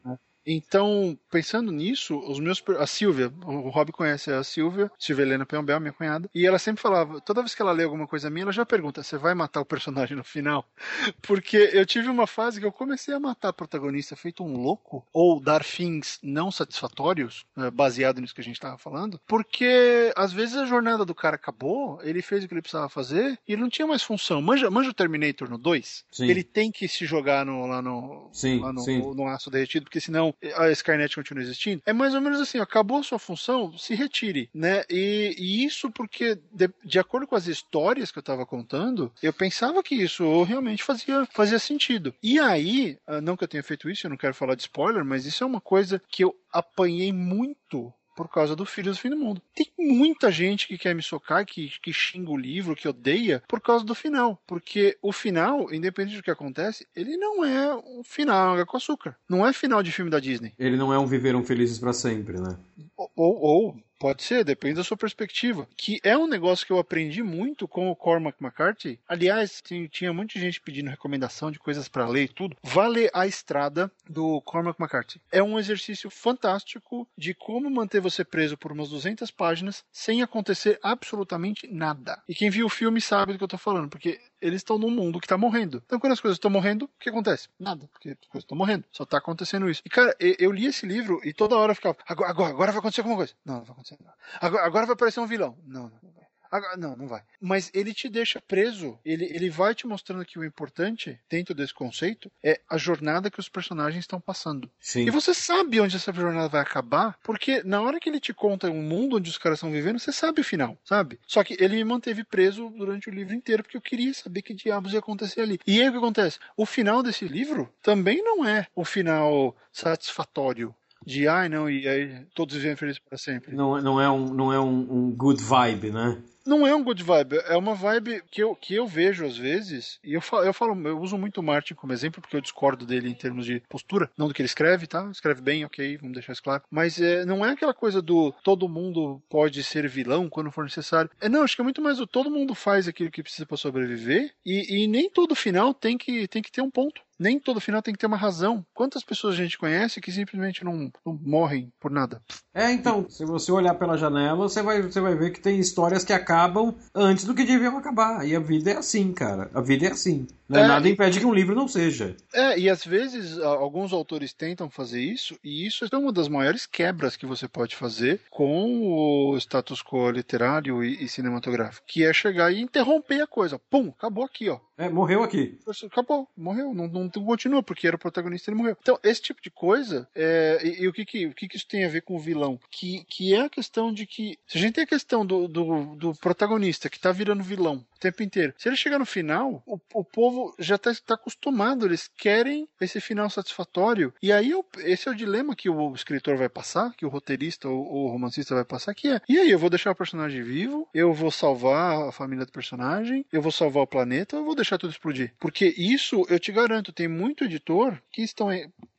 Então, pensando nisso, os meus a Silvia, o Rob conhece a Silvia, Silvia Helena Peombel, minha cunhada, e ela sempre falava, toda vez que ela lê alguma coisa minha, ela já pergunta: "Você vai matar o personagem no final?" Porque eu tive uma fase que eu comecei a matar a protagonista feito um louco ou dar fins não satisfatórios, né, baseado nisso que a gente estava falando, porque às vezes a jornada do cara acabou, ele fez o que ele precisava fazer e ele não tinha mais função. Manja, manja o Terminator no 2? Sim. Ele tem que se jogar no, lá no, sim, lá no, no aço derretido, porque senão a Skynet continua existindo, é mais ou menos assim, acabou sua função, se retire, né? E, e isso porque, de, de, acordo com as histórias que eu estava contando, eu pensava que isso realmente fazia, fazia sentido. E aí, ah, não que eu tenha feito isso, eu não quero falar de spoiler, mas isso é uma coisa que eu apanhei muito por causa do Filhos do Fim do Mundo. Tem muita gente que quer me socar, que, que xinga o livro, que odeia, por causa do final. Porque o final, independente do que acontece, ele não é um final água com açúcar. Não é final de filme da Disney. Ele não é um Viveram Felizes para Sempre, né? Ou, ou, Pode ser, depende da sua perspectiva. Que é um negócio que eu aprendi muito com o Cormac McCarthy. Aliás, tinha muita gente pedindo recomendação de coisas para ler e tudo. Vá ler A Estrada do Cormac McCarthy. É um exercício fantástico de como manter você preso por umas 200 páginas sem acontecer absolutamente nada. E quem viu o filme sabe do que eu tô falando, porque eles estão num mundo que tá morrendo. Então, quando as coisas estão morrendo, o que acontece? Nada, porque as coisas estão morrendo. Só tá acontecendo isso. E, cara, eu li esse livro e toda hora eu ficava, agora, agora, vai acontecer alguma coisa. Não, não vai acontecer nada. Agora, agora vai aparecer um vilão. Não, não, não vai. Agora, não, não vai. Mas ele te deixa preso. Ele, ele vai te mostrando que o importante, dentro desse conceito, é a jornada que os personagens estão passando. Sim. E você sabe onde essa jornada vai acabar, porque na hora que ele te conta um mundo onde os caras estão vivendo, você sabe o final, sabe? Só que ele me manteve preso durante o livro inteiro, porque eu queria saber que diabos ia acontecer ali. E aí o que acontece? O final desse livro também não é o final satisfatório de ai não, e aí todos vivem felizes para sempre. Não, não é, um, não é um, um good vibe, né? Não é um good vibe, é uma vibe que eu, que eu vejo às vezes, e eu falo, eu falo, eu uso muito o Martin como exemplo, porque eu discordo dele em termos de postura, não do que ele escreve, tá? Escreve bem, ok, vamos deixar isso claro. Mas é, não é aquela coisa do todo mundo pode ser vilão quando for necessário. É, não, acho que é muito mais o todo mundo faz aquilo que precisa para sobreviver, e, e nem todo final tem que, tem que ter um ponto nem todo final tem que ter uma razão. Quantas pessoas a gente conhece que simplesmente não, não morrem por nada? É, então, se você olhar pela janela, você vai, você vai ver que tem histórias que acabam antes do que deviam acabar. E a vida é assim, cara. A vida é assim. Né? É, Nada impede que um livro não seja. É, e às vezes alguns autores tentam fazer isso, e isso é uma das maiores quebras que você pode fazer com o status quo literário e, e cinematográfico, que é chegar e interromper a coisa. Pum, acabou aqui, ó. É, morreu aqui. Acabou, morreu. Não, não continua, porque era o protagonista e ele morreu. Então, esse tipo de coisa, é, e, e, o, que, que, o que, que isso tem a ver com o vilão? Que, que é a questão de que. Se a gente tem a questão do, do, do protagonista que tá virando vilão o tempo inteiro, se ele chegar no final, o, o povo já está tá acostumado, eles querem esse final satisfatório. E aí, esse é o dilema que o escritor vai passar, que o roteirista ou o romancista vai passar, que é: e aí, eu vou deixar o personagem vivo, eu vou salvar a família do personagem, eu vou salvar o planeta, eu vou deixar tudo explodir. Porque isso, eu te garanto, tem muito editor que estão.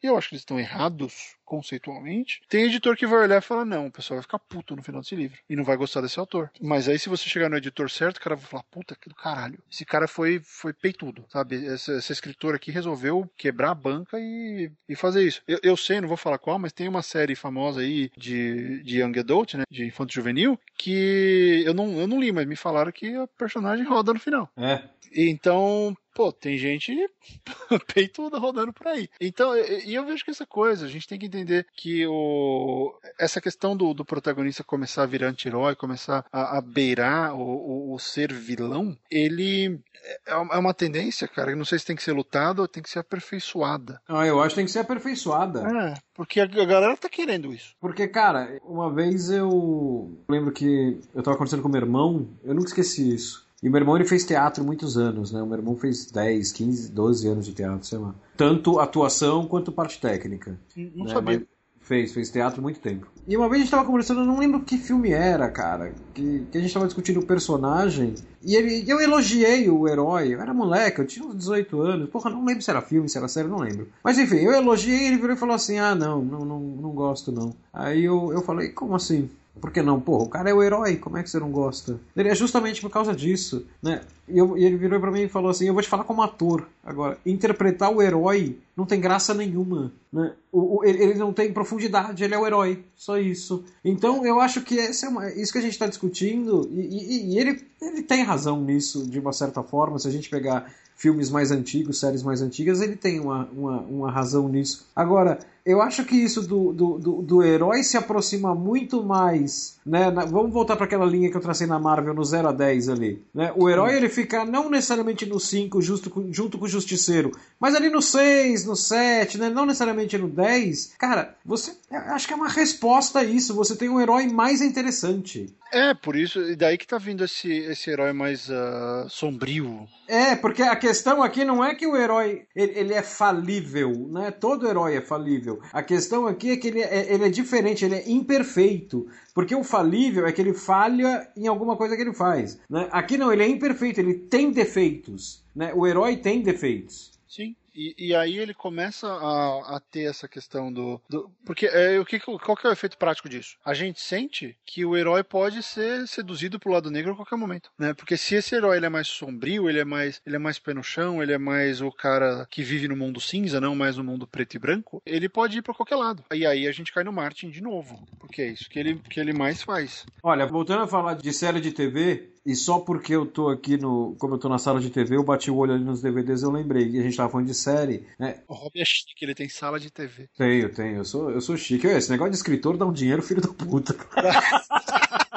Eu acho que eles estão errados conceitualmente. Tem editor que vai olhar e falar: não, o pessoal vai ficar puto no final desse livro e não vai gostar desse autor. Mas aí, se você chegar no editor certo, o cara vai falar: puta que do caralho. Esse cara foi, foi peitudo, sabe? Essa, essa escritora aqui resolveu quebrar a banca e, e fazer isso. Eu, eu sei, não vou falar qual, mas tem uma série famosa aí de, de Young Adult, né? De infanto juvenil, que eu não, eu não li, mas me falaram que a personagem roda no final. É. Então, pô, tem gente peituda rodando por aí. Então, e eu vejo que essa coisa, a gente tem que entender que o, essa questão do, do protagonista começar a virar anti-herói, começar a, a beirar o, o, ser vilão, ele é, é uma tendência, cara. Não sei se tem que ser lutada ou tem que ser aperfeiçoada. Ah, eu acho que tem que ser aperfeiçoada. É, porque a galera tá querendo isso. Porque, cara, uma vez eu lembro que eu tava conversando com meu irmão, eu nunca esqueci isso. E meu irmão ele fez teatro muitos anos, né? O meu irmão fez 10, 15, 12 anos de teatro, sei lá. Tanto atuação quanto parte técnica. Não né? sabia. Mas fez, fez teatro muito tempo. E uma vez a gente tava conversando, eu não lembro que filme era, cara, que, que a gente tava discutindo o personagem, e ele, eu elogiei o herói, eu era moleque, eu tinha uns 18 anos, porra, não lembro se era filme, se era série, não lembro. Mas enfim, eu elogiei, ele virou e falou assim, ah, não, não, não, não gosto não. Aí eu, eu falei, como assim? Por que não? Porra, o cara é o herói, como é que você não gosta? Ele é justamente por causa disso, né? E, eu, e ele virou para mim e falou assim: Eu vou te falar como ator. Agora, interpretar o herói não tem graça nenhuma, né? O, o, ele, ele, não tem profundidade, ele é o herói, só isso. Então, eu acho que esse é uma, isso que a gente está discutindo, e, e, e ele, ele tem razão nisso, de uma certa forma, se a gente pegar filmes mais antigos, séries mais antigas, ele tem uma, uma, uma razão nisso. Agora, eu acho que isso do, do, do, do herói se aproxima muito mais. Né? Na, vamos voltar para aquela linha que eu tracei na Marvel no 0 a 10 ali. Né? O herói ele fica não necessariamente no 5 justo com, junto com o Justiceiro, mas ali no 6, no 7, né? não necessariamente no 10. Cara, você acho que é uma resposta a isso. Você tem um herói mais interessante. É, por isso, e daí que tá vindo esse, esse herói mais uh, sombrio. É, porque a questão aqui não é que o herói ele, ele, é falível, né? Todo herói é falível. A questão aqui é que ele é, ele é diferente, ele é imperfeito. Porque o falível é que ele falha em alguma coisa que ele faz. Né? Aqui não, ele é imperfeito, ele tem defeitos. Né? O herói tem defeitos. Sim. E, e aí ele começa a, a ter essa questão do. do porque é, o que, qual que é o efeito prático disso? A gente sente que o herói pode ser seduzido pro lado negro a qualquer momento. Né? Porque se esse herói ele é mais sombrio, ele é mais, ele é mais pé no chão, ele é mais o cara que vive no mundo cinza, não mais no mundo preto e branco, ele pode ir para qualquer lado. E aí a gente cai no Martin de novo. Porque é isso que ele, que ele mais faz. Olha, voltando a falar de série de TV, e só porque eu tô aqui no. Como eu tô na sala de TV, eu bati o olho ali nos DVDs eu lembrei. que a gente tava falando de série. Né? O Rob é chique, ele tem sala de TV. Tenho, tenho. Eu sou, eu sou chique. Esse negócio de escritor dá um dinheiro, filho da puta.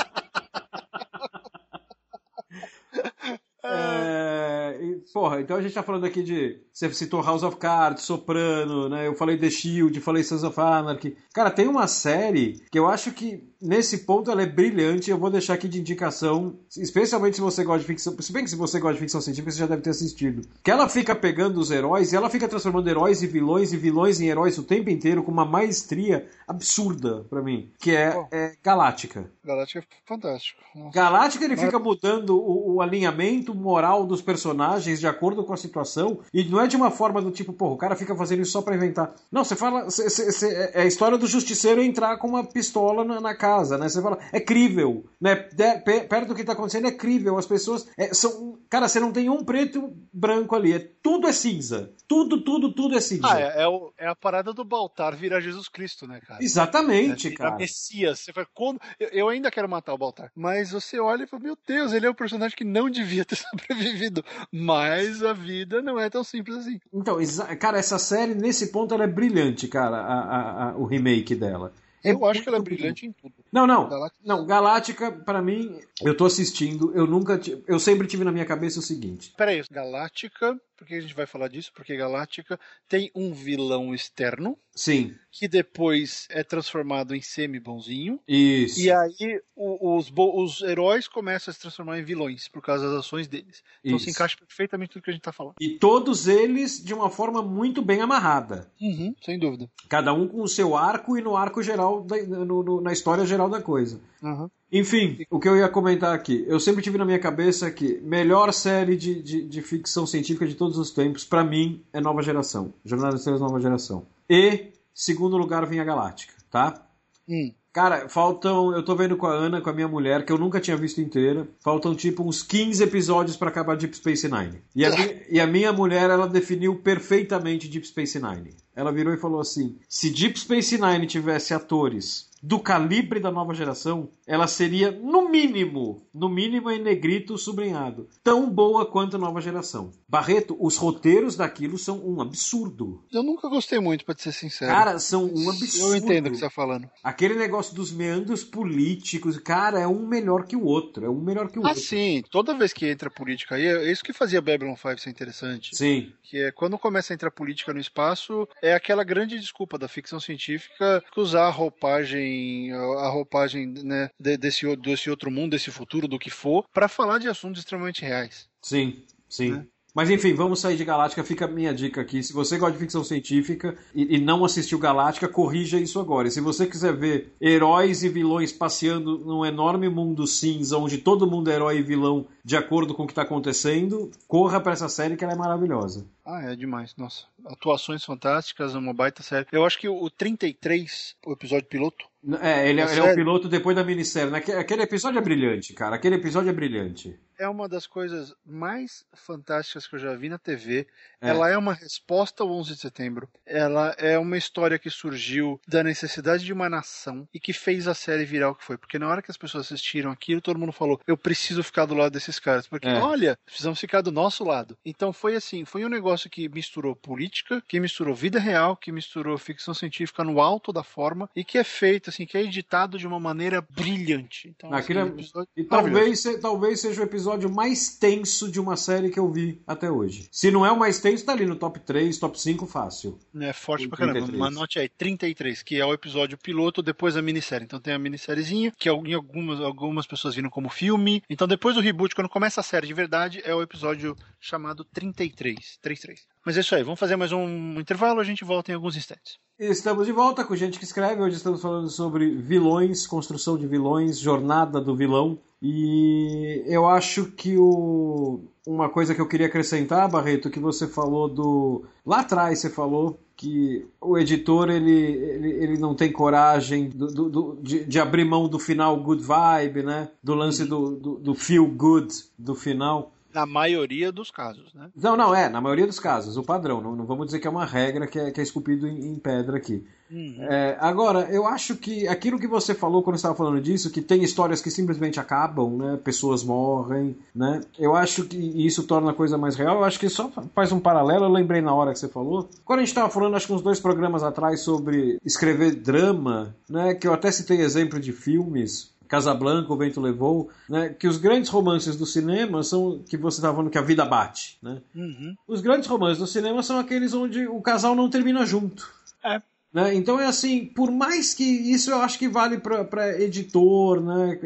porra, então a gente tá falando aqui de. Você citou House of Cards, Soprano, né? Eu falei The Shield, falei Sons of Anarchy. Cara, tem uma série que eu acho que nesse ponto ela é brilhante. Eu vou deixar aqui de indicação, especialmente se você gosta de ficção. Se bem que se você gosta de ficção científica, você já deve ter assistido. Que ela fica pegando os heróis e ela fica transformando heróis e vilões e vilões em heróis o tempo inteiro com uma maestria absurda para mim. Que é, oh. é, Galáctica. Galáctica é fantástico. Nossa. Galáctica ele fica mudando o, o alinhamento moral dos personagens de acordo com a situação. E não é de uma forma do tipo, pô, o cara fica fazendo isso só pra inventar. Não, você fala. Cê, cê, cê, é a história do justiceiro entrar com uma pistola na, na casa, né? Você fala, é crível, né? Perto do que tá acontecendo é crível. As pessoas. É, são, cara, você não tem um preto branco ali. É, tudo é cinza. Tudo, tudo, tudo é cinza. Ah, é, é, o, é a parada do Baltar virar Jesus Cristo, né, cara? Exatamente, é, cara. Messias. Você fala, quando, eu, eu, ainda quero matar o Baltar. Mas você olha e fala, meu Deus, ele é um personagem que não devia ter sobrevivido. Mas a vida não é tão simples assim. Então, cara, essa série, nesse ponto, ela é brilhante, cara, a, a, a, o remake dela. É eu acho que ela é brilhante em tudo. Não, não. Galáctica. Não, Galáctica, para mim, eu tô assistindo, eu nunca. Eu sempre tive na minha cabeça o seguinte. Peraí, Galáctica, por que a gente vai falar disso? Porque Galáctica tem um vilão externo. Sim. Que depois é transformado em semi-bonzinho. Isso. E aí os, os heróis começam a se transformar em vilões por causa das ações deles. Então Isso. se encaixa perfeitamente tudo que a gente tá falando. E todos eles de uma forma muito bem amarrada. Uhum, sem dúvida. Cada um com o seu arco e no arco geral, da, no, no, na história geral da coisa. Uhum. Enfim, o que eu ia comentar aqui. Eu sempre tive na minha cabeça que melhor série de, de, de ficção científica de todos os tempos, para mim, é Nova Geração. Jornada das Estrelas Nova Geração. E, segundo lugar, vem a Galáctica, tá? Hum. Cara, faltam. Eu tô vendo com a Ana, com a minha mulher, que eu nunca tinha visto inteira. Faltam tipo uns 15 episódios para acabar Deep Space Nine. E a, e a minha mulher, ela definiu perfeitamente Deep Space Nine. Ela virou e falou assim: se Deep Space Nine tivesse atores do calibre da nova geração, ela seria, no mínimo, no mínimo em negrito sublinhado, tão boa quanto a nova geração. Barreto, os roteiros daquilo são um absurdo. Eu nunca gostei muito, pra ser sincero. Cara, são um absurdo. Eu entendo o que você tá falando. Aquele negócio dos meandros políticos, cara, é um melhor que o outro. É um melhor que o ah, outro. Ah, sim. Toda vez que entra política aí, é isso que fazia Babylon 5 ser interessante. Sim. Que é quando começa a entrar política no espaço, é aquela grande desculpa da ficção científica que usar a roupagem, a roupagem né, desse, desse outro mundo, desse futuro, do que for, para falar de assuntos extremamente reais. Sim, sim. Né? Mas enfim, vamos sair de Galáctica. Fica a minha dica aqui. Se você gosta de ficção científica e, e, não assistiu Galáctica, corrija isso agora. E se você quiser ver heróis e vilões passeando num enorme mundo cinza, onde todo mundo é herói e vilão de acordo com o que está acontecendo, corra para essa série que ela é maravilhosa. Ah, é demais. Nossa. Atuações fantásticas, uma baita série. Eu acho que o 33, o episódio piloto, é, ele, é, ele é o piloto depois da minissérie. Né? Aquele episódio é brilhante, cara. Aquele episódio é brilhante. É uma das coisas mais fantásticas que eu já vi na TV. É. Ela é uma resposta ao 11 de setembro. Ela é uma história que surgiu da necessidade de uma nação e que fez a série virar o que foi. Porque na hora que as pessoas assistiram aquilo, todo mundo falou: eu preciso ficar do lado desses caras. Porque, é. olha, precisamos ficar do nosso lado. Então foi assim: foi um negócio que misturou política, que misturou vida real, que misturou ficção científica no alto da forma e que é feito assim, que é editado de uma maneira brilhante. Então, Aquilo assim, é... E talvez, talvez seja o episódio mais tenso de uma série que eu vi até hoje. Se não é o mais tenso, tá ali no top 3, top 5 fácil. É forte pra caramba. Uma note aí, 33, que é o episódio piloto depois da minissérie. Então tem a minissériezinha, que algumas, algumas pessoas viram como filme. Então depois do reboot, quando começa a série de verdade, é o episódio chamado 33. 33. Mas é isso aí, vamos fazer mais um intervalo, a gente volta em alguns instantes. Estamos de volta com gente que escreve. Hoje estamos falando sobre vilões, construção de vilões, jornada do vilão. E eu acho que o... uma coisa que eu queria acrescentar, Barreto, que você falou do. Lá atrás você falou que o editor ele, ele, ele não tem coragem do, do, do de, de, abrir mão do final good vibe, né? Do lance do, do, do feel good do final. Na maioria dos casos, né? Não, não, é, na maioria dos casos, o padrão. Não, não vamos dizer que é uma regra que é, que é esculpido em, em pedra aqui. Uhum. É, agora, eu acho que aquilo que você falou quando estava falando disso, que tem histórias que simplesmente acabam, né? Pessoas morrem, né? Eu acho que isso torna a coisa mais real. Eu acho que só faz um paralelo, eu lembrei na hora que você falou. Quando a gente estava falando, acho que uns dois programas atrás, sobre escrever drama, né? Que eu até citei exemplo de filmes. Casablanca, O Vento Levou, né, que os grandes romances do cinema são que você estava falando que a vida bate. Né? Uhum. Os grandes romances do cinema são aqueles onde o casal não termina junto. É. Né? Então é assim, por mais que isso eu acho que vale para editor, né?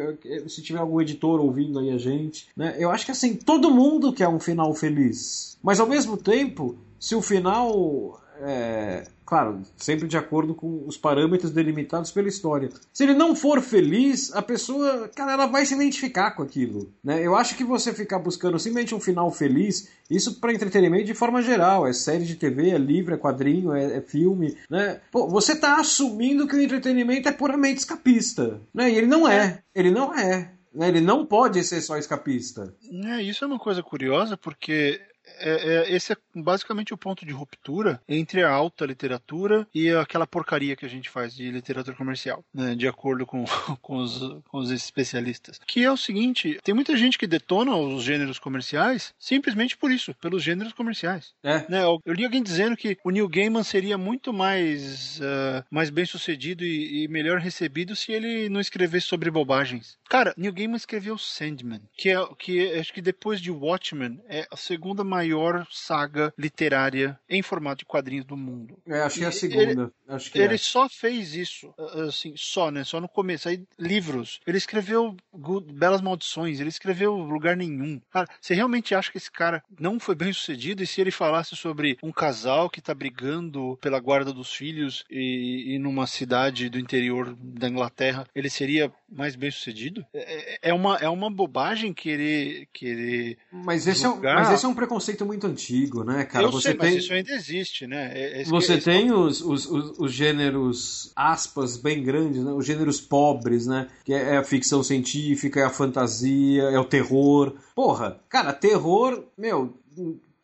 Se tiver algum editor ouvindo aí a gente, né? Eu acho que assim, todo mundo quer um final feliz. Mas ao mesmo tempo, se o final é, claro, sempre de acordo com os parâmetros delimitados pela história. Se ele não for feliz, a pessoa, cara, ela vai se identificar com aquilo. Né? Eu acho que você ficar buscando simplesmente um final feliz, isso para entretenimento de forma geral, é série de TV, é livro, é quadrinho, é, é filme, né? Pô, você está assumindo que o entretenimento é puramente escapista, né? E ele não é, ele não é. Né? Ele não pode ser só escapista. É, isso é uma coisa curiosa, porque é, é, esse é basicamente o ponto de ruptura entre a alta literatura e aquela porcaria que a gente faz de literatura comercial, né, de acordo com, com, os, com os especialistas. Que é o seguinte: tem muita gente que detona os gêneros comerciais simplesmente por isso, pelos gêneros comerciais. É. Né, eu, eu li alguém dizendo que o Neil Gaiman seria muito mais, uh, mais bem sucedido e, e melhor recebido se ele não escrevesse sobre bobagens. Cara, Neil Gaiman escreveu Sandman, que é que acho que depois de Watchmen é a segunda maior saga literária em formato de quadrinhos do mundo. É, acho que é a segunda. Ele, acho que ele é. só fez isso, assim, só, né? Só no começo. Aí, livros. Ele escreveu Good, Belas Maldições, ele escreveu Lugar Nenhum. Cara, você realmente acha que esse cara não foi bem sucedido? E se ele falasse sobre um casal que tá brigando pela guarda dos filhos e, e numa cidade do interior da Inglaterra, ele seria mais bem sucedido? É, é, uma, é uma bobagem querer. querer mas, esse é, um, mas esse é um preconceito muito antigo, né, cara? Eu você sei, tem, mas isso ainda existe, né? É, é você que, tem os, os, os, os, gêneros, aspas, bem grandes, né? Os gêneros pobres, né? Que é, é a ficção científica, é a fantasia, é o terror. Porra, cara, terror, meu,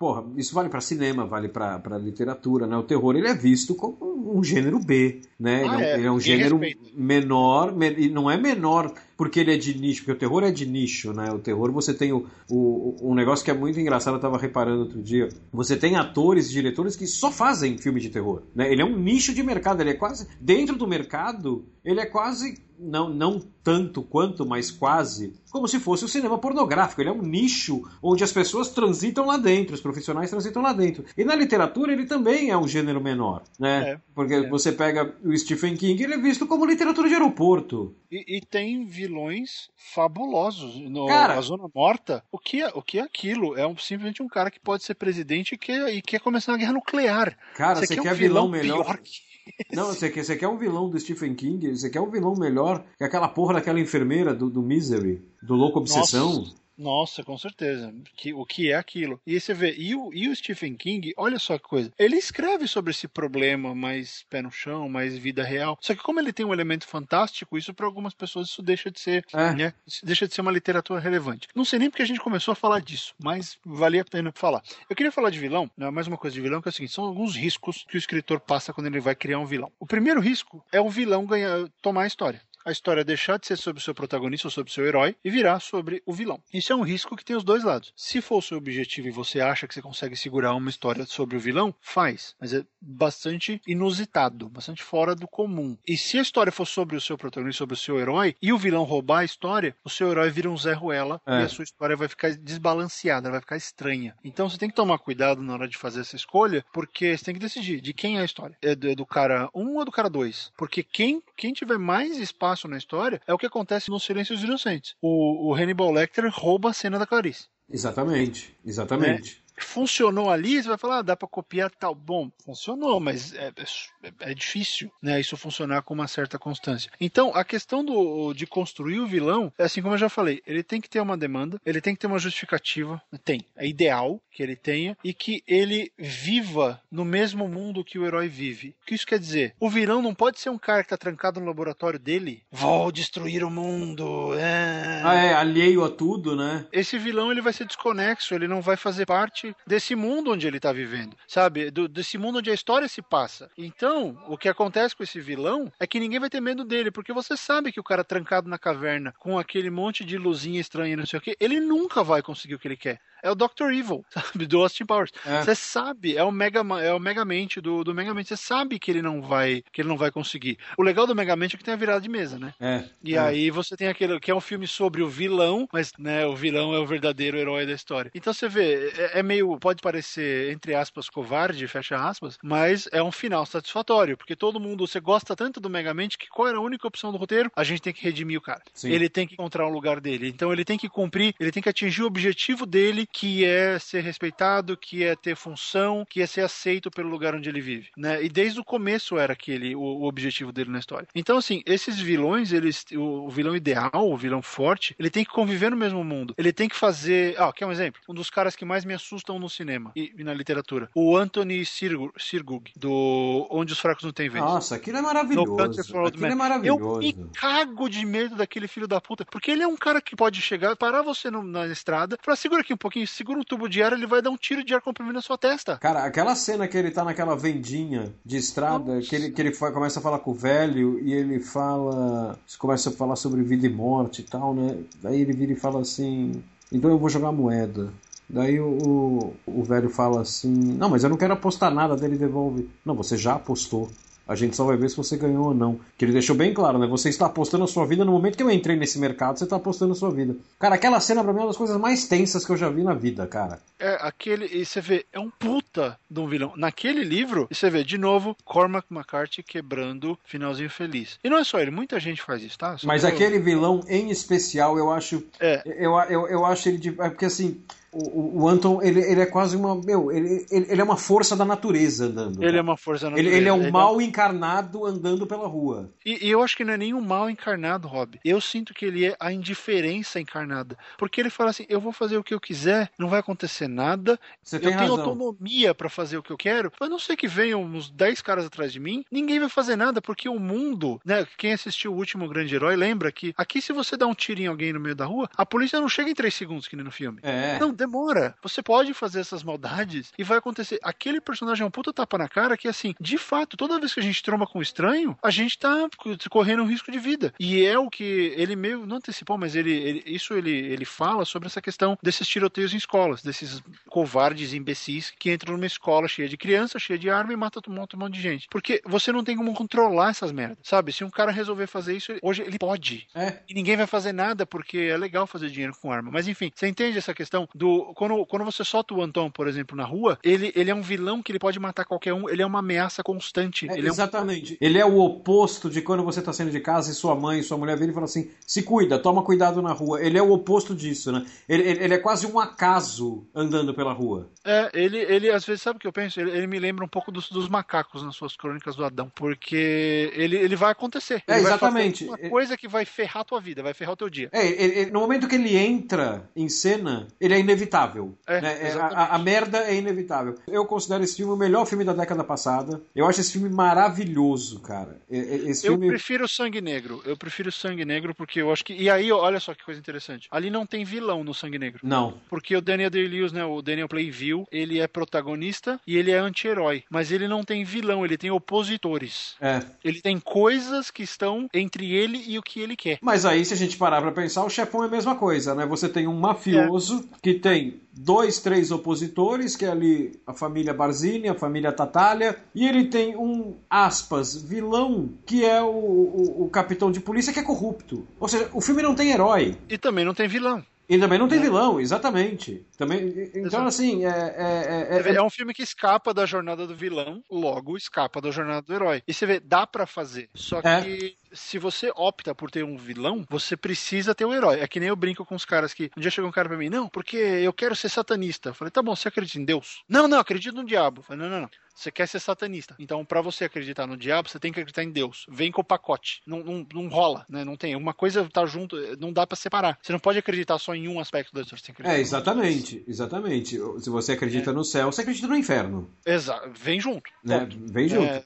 porra, isso vale para cinema, vale para literatura, né? O terror ele é visto como um gênero B, né? Ah, ele, é, é, ele é um gênero menor, e não é menor porque ele é de nicho, porque o terror é de nicho, né? O terror você tem o, o, um negócio que é muito engraçado, eu tava reparando outro dia. Você tem atores e diretores que só fazem filme de terror, né? Ele é um nicho de mercado, ele é quase dentro do mercado, ele é quase não, não tanto quanto, mas quase, como se fosse o cinema pornográfico. Ele é um nicho onde as pessoas transitam lá dentro, os profissionais transitam lá dentro. E na literatura ele também é um gênero menor, né? É, Porque é. você pega o Stephen King, ele é visto como literatura de aeroporto. E, e tem vilões fabulosos. No, Cara- a Zona Morta, o que, é, o que é aquilo? É um- simplesmente um cara que pode ser presidente e quer, e quer começar uma guerra nuclear. Cara, Você você quer quer um vilão vilão melhor? pior que Não, você quer, você quer um vilão do Stephen King? Você quer um vilão melhor que aquela porra daquela enfermeira do, do Misery, do Louco Obsessão? Nossa, nossa, com certeza. Que, o que é aquilo? E aí você vê, e o, e o Stephen King, olha só que coisa. Ele escreve sobre esse problema mais pé no chão, mais vida real. Só que como ele tem um elemento fantástico, isso para algumas pessoas isso deixa de ser, É. né? Deixa de ser uma literatura relevante. Não sei nem porque a gente começou a falar disso, mas valia a pena falar. Eu queria falar de vilão, né, mais uma coisa de vilão, que é o seguinte: são alguns riscos que o escritor passa quando ele vai criar um vilão. O primeiro risco é o vilão ganhar, tomar a história a história deixar de ser sobre o seu protagonista ou sobre o seu herói e virar sobre o vilão. Isso é um risco que tem os dois lados. Se for o seu objetivo e você acha que você consegue segurar uma história sobre o vilão, faz. Mas é bastante inusitado, bastante fora do comum. E se a história for sobre o seu protagonista, sobre o seu herói, e o vilão roubar a história, o seu herói vira um Zé Ruela É. e a sua história vai ficar desbalanceada, vai ficar estranha. Então você tem que tomar cuidado na hora de fazer essa escolha, porque você tem que decidir de quem é a história. É do, é do cara 1 um ou do cara 2? Porque quem, quem tiver mais espaço na história é o que acontece no Silêncio dos Inocentes. O, o Hannibal Lecter rouba a cena da Clarice. Exatamente, exatamente. Funcionou ali, você vai falar, ah, dá pra copiar tal. Bom, funcionou, mas é, é- é difícil, né? Isso funcionar com uma certa constância. Então, a questão do, de construir o vilão é assim como eu já falei, ele tem que ter uma demanda, ele tem que ter uma justificativa, tem. É ideal que ele tenha e que ele viva no mesmo mundo que o herói vive. O que isso quer dizer? O vilão não pode ser um cara que tá trancado no laboratório dele. Vou destruir o mundo. É... Ah, é, alheio a tudo, né? Esse vilão ele vai ser desconexo, ele não vai fazer parte desse mundo onde ele tá vivendo, sabe? Do- desse mundo onde a história se passa. Então, o que acontece com esse vilão é que ninguém vai ter medo dele, porque você sabe que o cara trancado na caverna com aquele monte de luzinha estranha não sei o que, ele nunca vai conseguir o que ele quer. É o Dr. Evil, sabe? Do Austin Powers. É. Você sabe, é o Mega é o Megamente do, do Megamente. Você sabe que ele não vai que ele não vai conseguir. O legal do Megamente é que tem a virada de mesa, né? É. E é. aí você tem aquele que é um filme sobre o vilão, mas né, o vilão é o verdadeiro herói da história. Então você vê, é, é meio, pode parecer entre aspas covarde, fecha aspas, mas é um final satisfatório, porque todo mundo, você gosta tanto do Megamente que qual era a única opção do roteiro? A gente tem que redimir o cara. Sim. Ele tem que encontrar um lugar dele. Então ele tem que cumprir, ele tem que atingir o objetivo dele, que é ser respeitado, que é ter função, que é ser aceito pelo lugar onde ele vive, né? E desde o começo era aquele o, o objetivo dele na história. Então assim, esses vilões, eles o, o vilão ideal, o vilão forte, ele tem que conviver no mesmo mundo. Ele tem que fazer, ah, quer um exemplo? Um dos caras que mais me assustam no cinema e, e na literatura, o Anthony Sirgu- Sirgug, do Onde os fracos não têm vez. Nossa, aquilo é maravilhoso. Aquilo é maravilhoso. Eu me cago de medo daquele filho da puta. Porque ele é um cara que pode chegar, parar você no- na estrada, falar, segura aqui um pouquinho, assim, segura um tubo de ar, ele vai dar um tiro de ar comprimido na sua testa. Cara, aquela cena que ele tá naquela vendinha de estrada, que ele, que ele começa a falar com o velho e ele fala. Começa a falar sobre vida e morte e tal, né? Daí ele vira e fala assim. Então eu vou jogar moeda. Daí o, o, o velho fala assim: Não, mas eu não quero apostar nada. Daí ele devolve: Não, você já apostou. A gente só vai ver se você ganhou ou não. Que ele deixou bem claro, né? Você está apostando a sua vida no momento que eu entrei nesse mercado, você está apostando a sua vida. Cara, aquela cena pra mim é uma das coisas mais tensas que eu já vi na vida, cara. É, aquele. E você vê, é um puta de um vilão. Naquele livro, você vê, de novo, Cormac McCarthy quebrando finalzinho feliz. E não é só ele, muita gente faz isso, tá? Só Mas aquele vilão em especial, eu acho. É. Eu, eu, eu acho ele de. É porque assim o, o Anton, ele, ele é quase uma. Meu, ele, ele, ele é uma força da natureza andando. Ele cara. é uma força da natureza. Ele, ele é um ele mal é... encarnado andando pela rua. E, e, eu acho que não é nem um mal encarnado, Rob. Eu sinto que ele é a indiferença encarnada. Porque ele fala assim: eu vou fazer o que eu quiser, não vai acontecer nada. Você eu tenho razão. autonomia para fazer o que eu quero. A não sei que venham uns 10 caras atrás de mim, ninguém vai fazer nada, porque o mundo, né? Quem assistiu o último grande herói lembra que aqui, se você dá um tiro em alguém no meio da rua, a polícia não chega em 3 segundos, que nem no filme. É. Não, demora. Você pode fazer essas maldades e vai acontecer. Aquele personagem é um puta tapa na cara que, assim, de fato, toda vez que a gente tromba com um estranho, a gente tá correndo um risco de vida. E é o que ele meio, não antecipou, mas ele, ele isso ele, ele fala sobre essa questão desses tiroteios em escolas, desses covardes imbecis que entram numa escola cheia de criança, cheia de arma e mata um monte, um monte de gente. Porque você não tem como controlar essas merdas, sabe? Se um cara resolver fazer isso, hoje ele pode. É. E ninguém vai fazer nada porque é legal fazer dinheiro com arma. Mas enfim, você entende essa questão do. Quando quando, quando você solta o Anton, por exemplo, na rua, ele, ele é um vilão que ele pode matar qualquer um, ele é uma ameaça constante. É, ele exatamente. É um... Ele é o oposto de quando você está saindo de casa e sua mãe, sua mulher vem e fala assim: se cuida, toma cuidado na rua. Ele é o oposto disso, né? Ele, ele, ele é quase um acaso andando pela rua. É, ele, ele às vezes, sabe o que eu penso? Ele, ele me lembra um pouco dos, dos, macacos nas suas crônicas do Adão, porque ele, ele vai acontecer. É, exatamente. uma coisa que vai ferrar a tua vida, vai ferrar o teu dia. É, ele, no momento que ele entra em cena, ele é inevitável. É, né? É, a, a, merda é inevitável. Eu considero esse filme o melhor filme da década passada. Eu acho esse filme maravilhoso, cara. Esse eu filme... prefiro Sangue Negro. Eu prefiro Sangue Negro porque eu acho que. E aí, olha só que coisa interessante. Ali não tem vilão no Sangue Negro. Não. Porque o Daniel Day-Lewis, né, o Daniel Playville, ele é protagonista e ele é anti-herói. Mas ele não tem vilão, ele tem opositores. É. Ele tem coisas que estão entre ele e o que ele quer. Mas aí, se a gente parar pra pensar, o chefão é a mesma coisa, né? Você tem um mafioso é. que tem dois, três opositores, que é ali a família Barzini, a família Tatalha, e ele tem um, aspas, vilão, que é o, o, o capitão de polícia que é corrupto. Ou seja, o filme não tem herói. E também não tem vilão. E também não tem é. vilão, exatamente. Também, então, assim, é, é, é, é, é, um filme que escapa da jornada do vilão, logo escapa da jornada do herói. E você vê, dá para fazer. Só é. que se você opta por ter um vilão, você precisa ter um herói. É que nem eu brinco com os caras que. Um dia chegou um cara pra mim, não, porque eu quero ser satanista. Eu falei, tá bom, você acredita em Deus? Não, não, acredito no diabo. Eu falei, não, não, não. Você quer ser satanista. Então, para você acreditar no diabo, você tem que acreditar em Deus. Vem com o pacote. Não, não, não rola, né? Não tem. Uma coisa tá junto, não dá para separar. Você não pode acreditar só em um aspecto da você É, exatamente. Exatamente. Se você acredita é. no céu, você acredita no inferno. Exato. Vem junto. Né? Vem junto. É,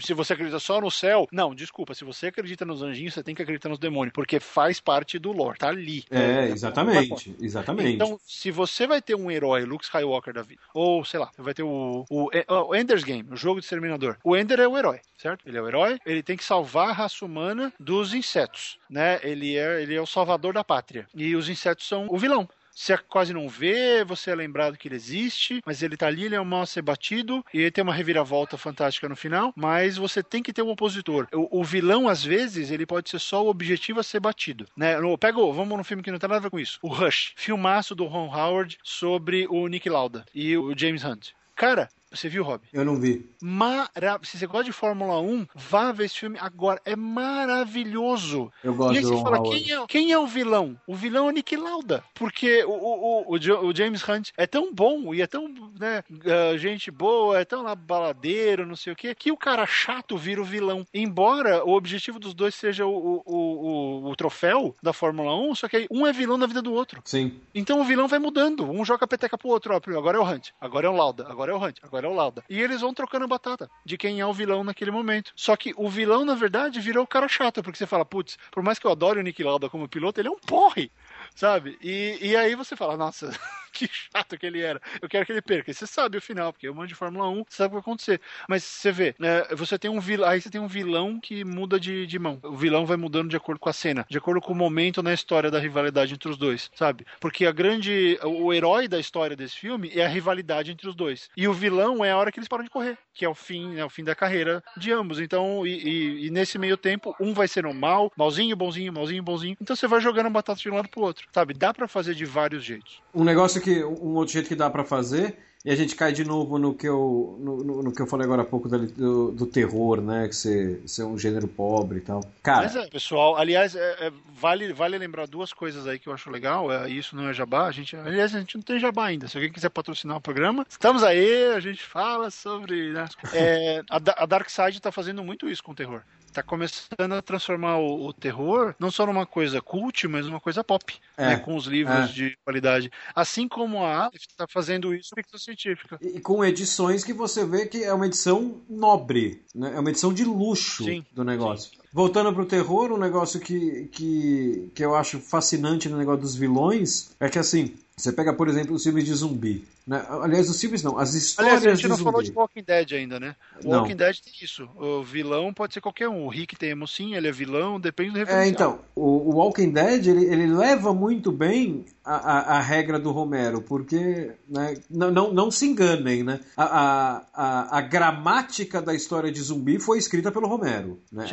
se você acredita só no céu, não, desculpa. Se você acredita nos anjinhos, você tem que acreditar nos demônios, porque faz parte do lore, tá ali. É, né? exatamente. Exatamente. Então, se você vai ter um herói, Luke Skywalker da vida, ou sei lá, vai ter o, o, o Ender's Game, o jogo de exterminador. O Ender é o herói, certo? Ele é o herói, ele tem que salvar a raça humana dos insetos, né? Ele é, ele é o salvador da pátria. E os insetos são o vilão. Você quase não vê, você é lembrado que ele existe, mas ele tá ali, ele é um mal a ser batido, e ele tem uma reviravolta fantástica no final, mas você tem que ter um opositor. O, o vilão, às vezes, ele pode ser só o objetivo a ser batido. Né? Pega, vamos num filme que não tem nada a ver com isso. O Rush, filmaço do Ron Howard sobre o Nick Lauda e o James Hunt. Cara, você viu, Rob? Eu não vi. Mara... Se você gosta de Fórmula 1, vá ver esse filme agora. É maravilhoso. Eu gosto e aí você fala, quem é, quem é o vilão? O vilão é o Nick Lauda. Porque o, o, o, o James Hunt é tão bom e é tão, né, uh, gente boa, é tão lá baladeiro, não sei o quê, que o cara chato vira o vilão. Embora o objetivo dos dois seja o, o, o, troféu da Fórmula 1, só que aí um é vilão na vida do outro. Sim. Então o vilão vai mudando. Um joga a peteca pro outro. Ó, agora é o Hunt, agora é o Lauda, agora é o Hunt, agora é o Lauda. E eles vão trocando batata de quem é o vilão naquele momento. Só que o vilão, na verdade, virou o cara chato, porque você fala, putz, por mais que eu adore o Nick Lauda como piloto, ele é um porre, sabe? E, e aí você fala, nossa, que chato que ele era. Eu quero que ele perca. E você sabe o final, porque eu mando de Fórmula 1, sabe o que vai acontecer. Mas você vê, né, você tem um vilão, aí você tem um vilão que muda de, de mão. O vilão vai mudando de acordo com a cena, de acordo com o momento na história da rivalidade entre os dois, sabe? Porque a grande. O herói da história desse filme é a rivalidade entre os dois. E o vilão é a hora que eles param de correr, que é o fim, é o fim da carreira de ambos. Então, e, e, e nesse meio tempo, um vai ser o mal, malzinho, bonzinho, malzinho, bonzinho. Então você vai jogando batata de um lado pro outro, sabe? Dá para fazer de vários jeitos. Um negócio que. Um outro jeito que dá para fazer e a gente cai de novo no que eu, no, no, no que eu falei agora há pouco do, do, do terror, né? Que ser, ser um gênero pobre e tal. Cara. Mas é, pessoal, aliás, é, é, vale, vale lembrar duas coisas aí que eu acho legal. É, isso não é jabá. A gente, aliás, a gente não tem jabá ainda. Se alguém quiser patrocinar o programa, estamos aí, a gente fala sobre. Né? É, a, a Dark Side tá fazendo muito isso com o terror tá começando a transformar o, o, terror não só numa coisa cult, mas numa coisa pop, é, né, com os livros é. de qualidade. Assim como a Aleph está fazendo isso com ficção científica. E, com edições que você vê que é uma edição nobre, né? é uma edição de luxo sim, do negócio. Sim. Voltando pro terror, um negócio que, que, que eu acho fascinante no negócio dos vilões é que assim, você pega, por exemplo, os filmes de zumbi. Né? Aliás, os filmes não, as histórias Aliás, a gente não zumbi. falou de Walking Dead ainda, né? O Walking Dead tem isso. O vilão pode ser qualquer um. O Rick tem sim, ele é vilão, depende do referencial. É, então, o, o Walking Dead, ele, ele leva muito bem a, a, a regra do Romero, porque né, não, não, não se enganem, né? A, a, a, gramática da história de zumbi foi escrita pelo Romero. Né?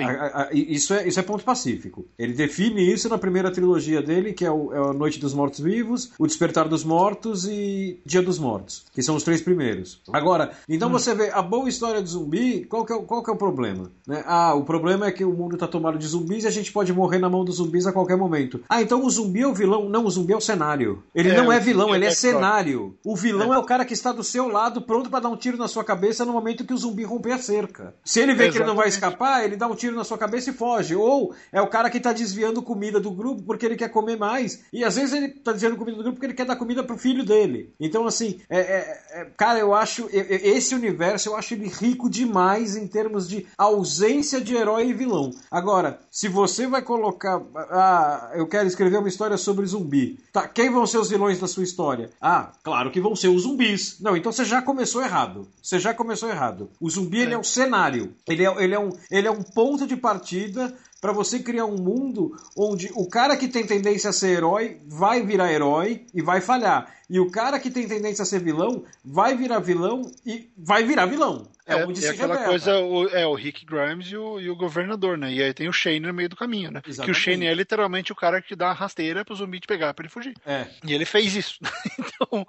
Isso, é, isso é ponto pacífico. Ele define isso na primeira trilogia dele, que é, o, é a Noite dos Mortos-Vivos, O Despertar dos Mortos e Dia dos Mortos, que são os três primeiros. Agora, então hum. você vê a boa história de zumbi, qual que é, qual que é o problema? Né? Ah, o problema é que o mundo está tomado de zumbis e a gente pode morrer na mão dos zumbis a qualquer momento. Ah, então o zumbi é o vilão? Não, o zumbi é o cenário. Ele é, não é vilão, ele é, é cenário. O vilão é. é. o cara que está do seu lado, pronto para dar um tiro na sua cabeça no momento que o zumbi romper a cerca. Se ele vê Exatamente. que ele não vai escapar, ele dá um tiro na sua cabeça e foge. Ou é o cara que está desviando comida do grupo porque ele quer comer mais. E às vezes ele está desviando comida do grupo porque ele quer dar comida pro filho dele. Então, assim, é, é, é cara, eu acho. esse universo eu acho ele rico demais em termos de ausência de herói e vilão. Agora, se você vai colocar. Ah, eu quero escrever uma história sobre zumbi. Tá, quem vão ser os vilões da sua história? Ah, claro que vão ser os zumbis. Não, então você já começou errado. Você já começou errado. O zumbi é. ele é um cenário. Ele é, ele, é um, ele é um ponto de partida para você criar um mundo onde o cara que tem tendência a ser herói vai virar herói e vai falhar. E o cara que tem tendência a ser vilão vai virar vilão e vai virar vilão. É, é, onde é aquela revela. coisa, o, é o Rick Grimes e o, e o, governador, né? E aí tem o Shane no meio do caminho, né? Exatamente. Que o Shane é literalmente o cara que dá a rasteira pro zumbi te pegar pra ele fugir. É. E ele fez isso. então,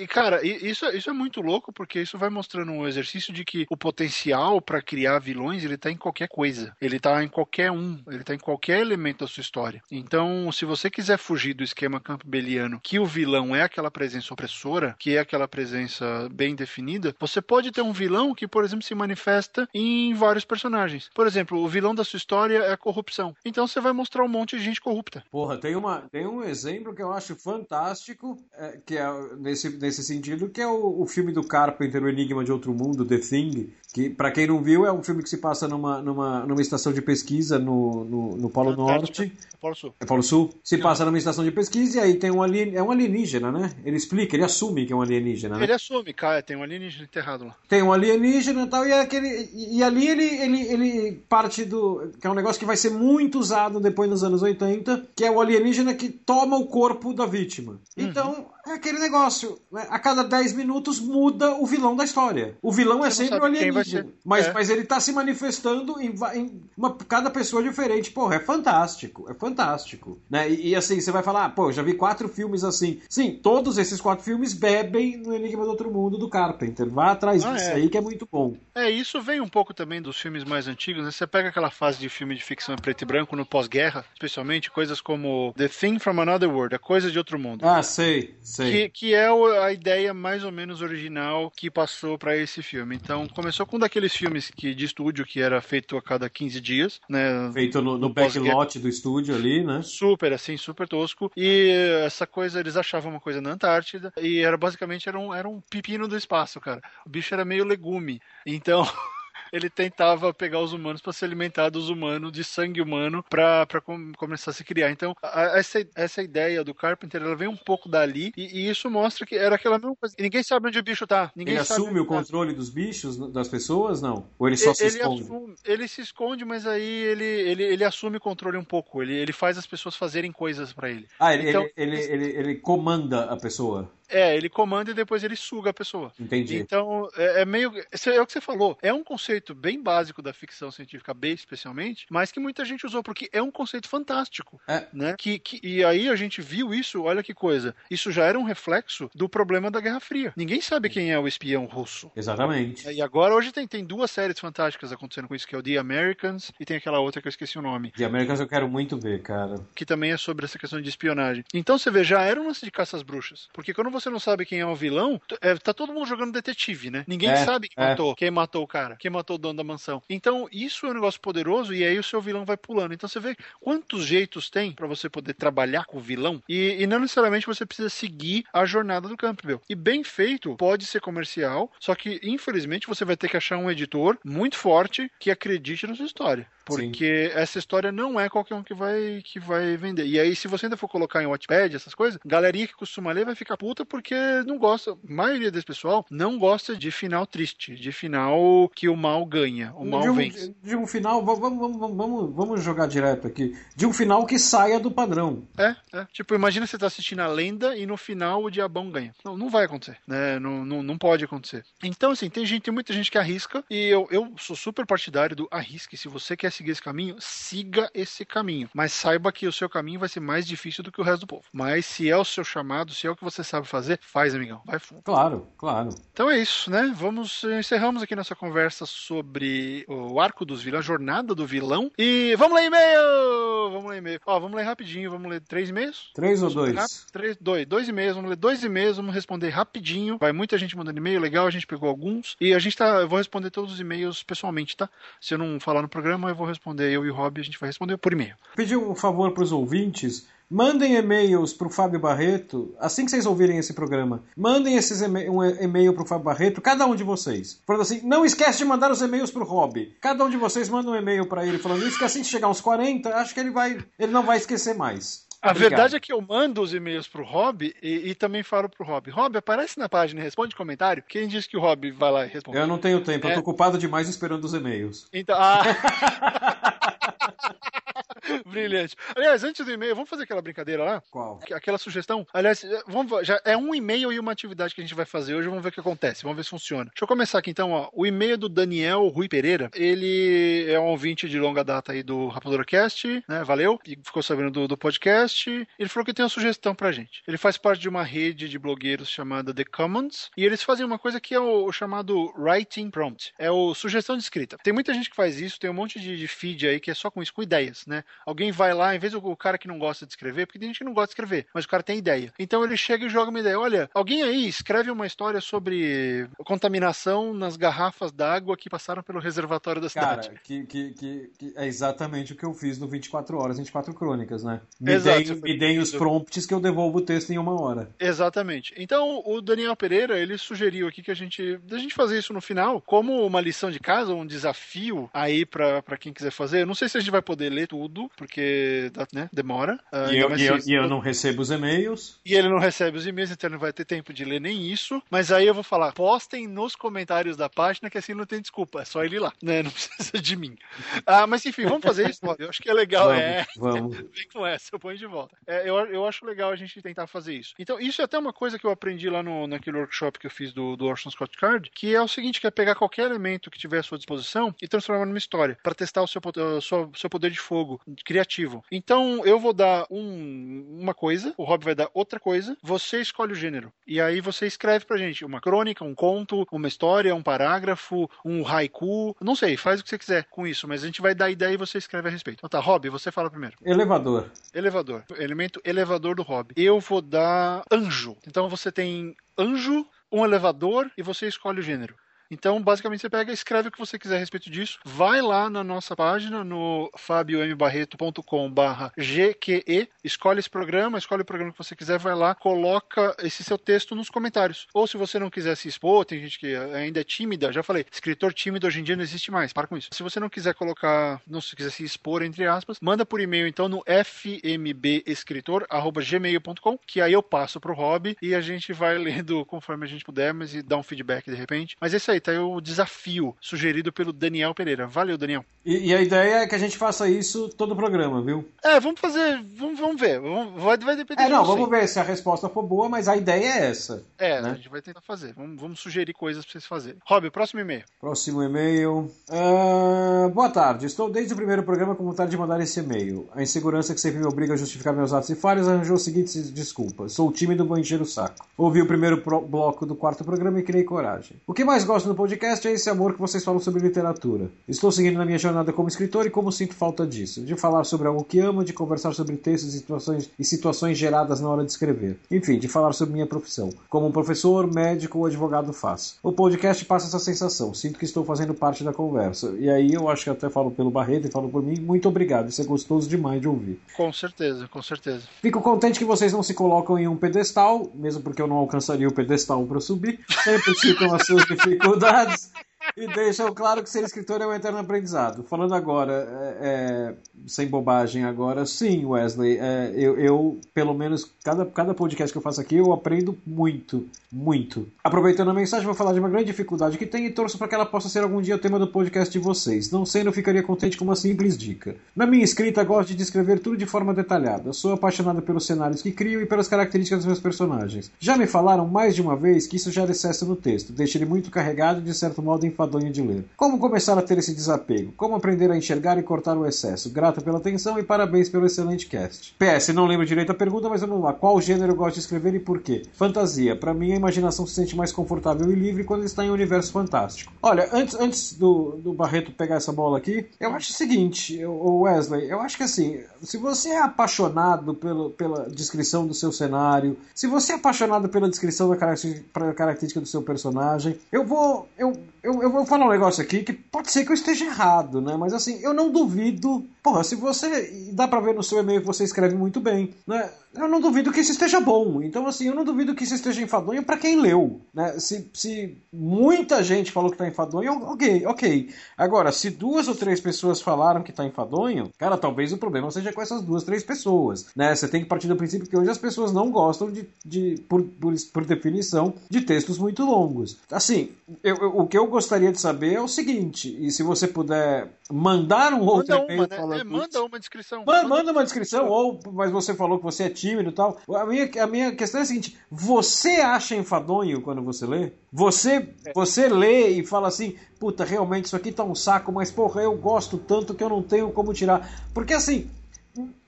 e cara, isso, isso é muito louco porque isso vai mostrando um exercício de que o potencial para criar vilões ele tá em qualquer coisa. Ele tá em qualquer um. Ele tá em qualquer elemento da sua história. Então, se você quiser fugir do esquema campbelliano, que o vilão é aquela presença opressora, que é aquela presença bem definida, você pode ter um vilão que, por exemplo, se manifesta em vários personagens. Por exemplo, o vilão da sua história é a corrupção. Então você vai mostrar um monte de gente corrupta. Porra, tem, uma, tem um exemplo que eu acho fantástico, é, que é nesse, nesse sentido, que é o, o filme do Carpenter, O Enigma de Outro Mundo, The Thing, que, para quem não viu, é um filme que se passa numa, numa, numa estação de pesquisa no, no, no Polo Norte. É Polo Sul. É Polo Sul. Se passa numa estação de pesquisa e aí tem um alien, é um alienígena, né? Ele explica, ele assume que é um alienígena. Né? Ele assume, cara, tem um alienígena enterrado lá. Tem um alienígena e tal, e, é aquele, e ali ele, ele, ele parte do. que é um negócio que vai ser muito usado depois nos anos 80, que é o alienígena que toma o corpo da vítima. Uhum. Então, é aquele negócio. Né? A cada 10 minutos muda o vilão da história. O vilão é Você é sempre o alienígena. Mas, é. mas ele tá se manifestando em, em uma, cada pessoa diferente. Porra, é fantástico. É fantástico. Né? E, e, assim, você vai falar, ah, pô, já vi quatro filmes assim. Sim, todos esses quatro filmes bebem no Enigma do Outro Mundo do Carpenter. Vá atrás ah, disso é. aí que é muito bom. É, isso vem um pouco também dos filmes mais antigos. Né? Você pega aquela fase de filme de ficção em preto e branco no pós-guerra, especialmente coisas como The Thing from Another World, a coisa de outro mundo. Ah, sei. Que, que é a ideia mais ou menos original que passou para esse filme. Então, começou com daqueles filmes que, de estúdio que era feito a cada 15 dias, né? Feito no, no backlot do estúdio ali, né? Super, assim, super tosco. E essa coisa, eles achavam uma coisa na Antártida e era basicamente era um, era um pepino do espaço, cara. O bicho era meio legume. Então. ele tentava pegar os humanos para se alimentar dos humanos, de sangue humano, para com, começar a se criar. Então, a, essa, essa ideia do Carpenter, ela vem um pouco dali, e, e, isso mostra que era aquela mesma coisa. E ninguém sabe onde o bicho tá. Ninguém ele assume o tá. controle dos bichos, das pessoas, não? Ou ele só ele, se esconde? Assume, ele se esconde, mas aí ele, ele, ele assume o controle um pouco. Ele, ele faz as pessoas fazerem coisas para ele. Ah, ele, então, ele, ele, ele, ele comanda a pessoa. É, ele comanda e depois ele suga a pessoa. Entendi. Então, é, é meio. É o que você falou. É um conceito bem básico da ficção científica B, especialmente, mas que muita gente usou, porque é um conceito fantástico. É. Né? Que, que, e aí a gente viu isso, olha que coisa. Isso já era um reflexo do problema da Guerra Fria. Ninguém sabe quem é o espião russo. Exatamente. E agora hoje tem, tem duas séries fantásticas acontecendo com isso, que é o The Americans e tem aquela outra que eu esqueci o nome. The Americans eu quero muito ver, cara. Que também é sobre essa questão de espionagem. Então você vê, já era um lance de caça às bruxas. Porque quando você não sabe quem é o vilão, é, tá todo mundo jogando detetive, né? Ninguém é, sabe quem, é. matou, quem matou o cara, quem matou o dono da mansão. Então, isso é um negócio poderoso e aí o seu vilão vai pulando. Então você vê quantos jeitos tem para você poder trabalhar com o vilão e, e, não necessariamente você precisa seguir a jornada do Campbell. E bem feito, pode ser comercial, só que infelizmente você vai ter que achar um editor muito forte que acredite na sua história. Porque Sim. essa história não é qualquer um que vai, que vai vender. E aí, se você ainda for colocar em Watchpad, essas coisas, galerinha que costuma ler vai ficar puta porque não gosta, a maioria desse pessoal não gosta de final triste, de final que o mal ganha, o mal de um, vence. De um final, vamos, vamos, vamos, vamos jogar direto aqui, de um final que saia do padrão. É, é. Tipo, imagina você tá assistindo a lenda e no final o diabão ganha. Não, não vai acontecer, né? Não, não, não pode acontecer. Então, assim, tem gente, tem muita gente que arrisca e eu, eu sou super partidário do arrisque. Se você quer seguir esse caminho, siga esse caminho. Mas saiba que o seu caminho vai ser mais difícil do que o resto do povo. Mas se é o seu chamado, se é o que você sabe fazer, faz, amigão. Vai fundo. Claro, claro. Então é isso, né? Vamos encerramos aqui nossa conversa sobre o arco dos vilões, a jornada do vilão. E vamos ler e-mail! Vamos ler e-mail. Ó, vamos ler rapidinho, vamos ler três e-mails? Três ou dois? Três, dois. Dois e-mails, vamos ler dois e-mails, vamos responder rapidinho. Vai muita gente mandando e-mail, legal, a gente pegou alguns. E a gente tá. Eu vou responder todos os e-mails pessoalmente, tá? Se eu não falar no programa, eu vou responder eu e o Rob, a gente vai responder por e-mail. Pedir um favor para os ouvintes. Mandem e-mails para o Fábio Barreto, assim que vocês ouvirem esse programa. Mandem esses e um e-mail para o Fábio Barreto, cada um de vocês. Falando assim, não esquece de mandar os e-mails para o Rob. Cada um de vocês manda um e-mail para ele falando isso, que assim que chegar uns 40, acho que ele, vai, ele não vai esquecer mais. A Obrigado. verdade é que eu mando os e-mails pro Rob e, e, também falo pro Rob. Rob, aparece na página e responde comentário. Quem disse que o Rob vai lá e responde? Eu não tenho tempo, é... eu tô ocupado demais esperando os e-mails. Então, ah... Brilhante. Aliás, antes do e-mail, vamos fazer aquela brincadeira lá? Qual? Aquela sugestão. Aliás, vamos, já é um e-mail e uma atividade que a gente vai fazer hoje. Vamos ver o que acontece. Vamos ver se funciona. Deixa eu começar aqui então. Ó. O e-mail do Daniel Rui Pereira. Ele é um ouvinte de longa data aí do RapaduraCast, né? Valeu. E ficou sabendo do, do podcast. Ele falou que tem uma sugestão pra gente. Ele faz parte de uma rede de blogueiros chamada The Commons. E eles fazem uma coisa que é o, o chamado Writing Prompt. É o sugestão de escrita. Tem muita gente que faz isso. Tem um monte de, de feed aí que é só com isso, com ideias, né? Alguém vai lá, em vez do cara que não gosta de escrever, porque tem gente que não gosta de escrever, mas o cara tem ideia. Então ele chega e joga uma ideia. Olha, alguém aí escreve uma história sobre contaminação nas garrafas d'água que passaram pelo reservatório da cidade. Cara, que, que, que, que, é exatamente o que eu fiz no 24 Horas, 24 Crônicas, né? Me, Exato, deem, me deem os prompts que eu devolvo o texto em uma hora. Exatamente. Então o Daniel Pereira, ele sugeriu aqui que a gente, a gente fazer isso no final, como uma lição de casa, um desafio aí para quem quiser fazer. Eu não sei se a gente vai poder ler tudo, porque né, demora. Uh, e, eu, e, eu, e eu não recebo os e-mails. E ele não recebe os e-mails, então ele não vai ter tempo de ler nem isso. Mas aí eu vou falar, postem nos comentários da página, que assim não tem desculpa, é só ele ir lá, né? Não precisa de mim. Ah, mas enfim, vamos fazer isso, eu acho que é legal. Vamos, é... vamos. Vem com essa, eu ponho de volta. É, eu, eu acho legal a gente tentar fazer isso. Então, isso é até uma coisa que eu aprendi lá no, naquele workshop que eu fiz do, do Orson Scott Card, que é o seguinte, que é pegar qualquer elemento que tiver à sua disposição e transformar numa história, para testar o seu, o seu, seu poder de fogo criativo. Então, eu vou dar um, uma coisa, o Rob vai dar outra coisa, você escolhe o gênero. E aí você escreve pra gente uma crônica, um conto, uma história, um parágrafo, um haiku, não sei, faz o que você quiser com isso, mas a gente vai dar ideia e você escreve a respeito. Então tá, Rob, você fala primeiro. Elevador. Elevador. Elemento elevador do Rob. Eu vou dar anjo. Então você tem anjo, um elevador e você escolhe o gênero. Então, basicamente, você pega, escreve o que você quiser a respeito disso, vai lá na nossa página, no fabiombarreto.com/gque, escolhe esse programa, escolhe o programa que você quiser, vai lá, coloca esse seu texto nos comentários. Ou se você não quiser se expor, tem gente que ainda é tímida, já falei, escritor tímido hoje em dia não existe mais, para com isso. Se você não quiser colocar, não se quiser se expor, entre aspas, manda por e-mail então no fmbescritor@gmail.com, que aí eu passo pro Rob e a gente vai lendo conforme a gente puder, mas e dar um feedback de repente. Mas é isso aí, tá aí o desafio sugerido pelo Daniel Pereira. Valeu, Daniel. E, e a ideia é que a gente faça isso todo o programa, viu? É, vamos fazer, vamos, vamos ver. Vamos, vai, vai depender É, não, de vamos ver se a resposta for boa, mas a ideia é essa. É, né? a gente vai tentar fazer. Vamos, vamos sugerir coisas pra vocês fazerem. Rob, próximo e-mail. Próximo e-mail. Ah, boa tarde. Estou desde o primeiro programa com vontade de mandar esse e-mail. A insegurança que sempre me obriga a justificar meus atos e falhas arranjou as seguintes desculpas. Sou tímido, vou encher o saco. Ouvi o primeiro bloco do quarto programa e criei coragem. O que mais gosto no podcast é esse amor que vocês falam sobre literatura. Estou seguindo na minha jornada como escritor e como sinto falta disso. De falar sobre algo que amo, de conversar sobre textos e situações, e situações geradas na hora de escrever. Enfim, de falar sobre minha profissão. Como um professor, médico ou advogado faz. O podcast passa essa sensação. Sinto que estou fazendo parte da conversa. E aí eu acho que até falo pelo Barreto e falo por mim. Muito obrigado. Isso é gostoso demais de ouvir. Com certeza, com certeza. Fico contente que vocês não se colocam em um pedestal, mesmo porque eu não alcançaria o pedestal para subir. Sempre citam as suas dificuldades that's e deixam claro que ser escritor é um eterno aprendizado. Falando agora, é, é, sem bobagem agora, sim, Wesley, é, eu, eu, pelo menos, cada, cada podcast que eu faço aqui, eu aprendo muito, muito. Aproveitando a mensagem, vou falar de uma grande dificuldade que tenho e torço para que ela possa ser algum dia o tema do podcast de vocês. Não sendo, eu ficaria contente com uma simples dica. Na minha escrita, gosto de descrever tudo de forma detalhada. Sou apaixonado pelos cenários que crio e pelas características dos meus personagens. Já me falaram mais de uma vez que isso gera excesso no texto, deixa ele muito carregado e de certo modo enfadonho de ler. Como começar a ter esse desapego? Como aprender a enxergar e cortar o excesso? Grato pela atenção e parabéns pelo excelente cast. PS, não lembro direito a pergunta, mas vamos lá. Qual gênero eu gosto de escrever e por quê? Fantasia. Para mim, a imaginação se sente mais confortável e livre quando está em um universo fantástico. Olha, antes, antes do, do Barreto pegar essa bola aqui, eu acho o seguinte, o Wesley, eu acho que assim, se você é apaixonado pelo, pela descrição do seu cenário, se você é apaixonado pela descrição da característica, característica do seu personagem, eu vou. Eu, eu, eu vou falar um negócio aqui que pode ser que eu esteja errado, né? Mas assim, eu não duvido. Porra, se você. Dá pra ver no seu e-mail que você escreve muito bem, né? Eu não duvido que isso esteja bom. Então, assim, eu não duvido que isso esteja enfadonho pra quem leu, né? Se, se muita gente falou que tá enfadonho, ok, ok. Agora, se duas ou três pessoas falaram que tá enfadonho, cara, talvez o problema seja com essas duas, três pessoas, né? Você tem que partir do princípio que hoje as pessoas não gostam de, de por, por, por definição, de textos muito longos. Assim, eu- eu- o que eu gostaria de saber é o seguinte, e se você puder mandar um outro Manda e-mail uma, né? É, manda uma descrição. Manda, manda uma descrição, ou mas você falou que você é tímido e tal. A minha, a minha questão é a seguinte: você acha enfadonho quando você lê? Você, você lê e fala assim, puta, realmente isso aqui tá um saco, mas porra, eu gosto tanto que eu não tenho como tirar. Porque assim.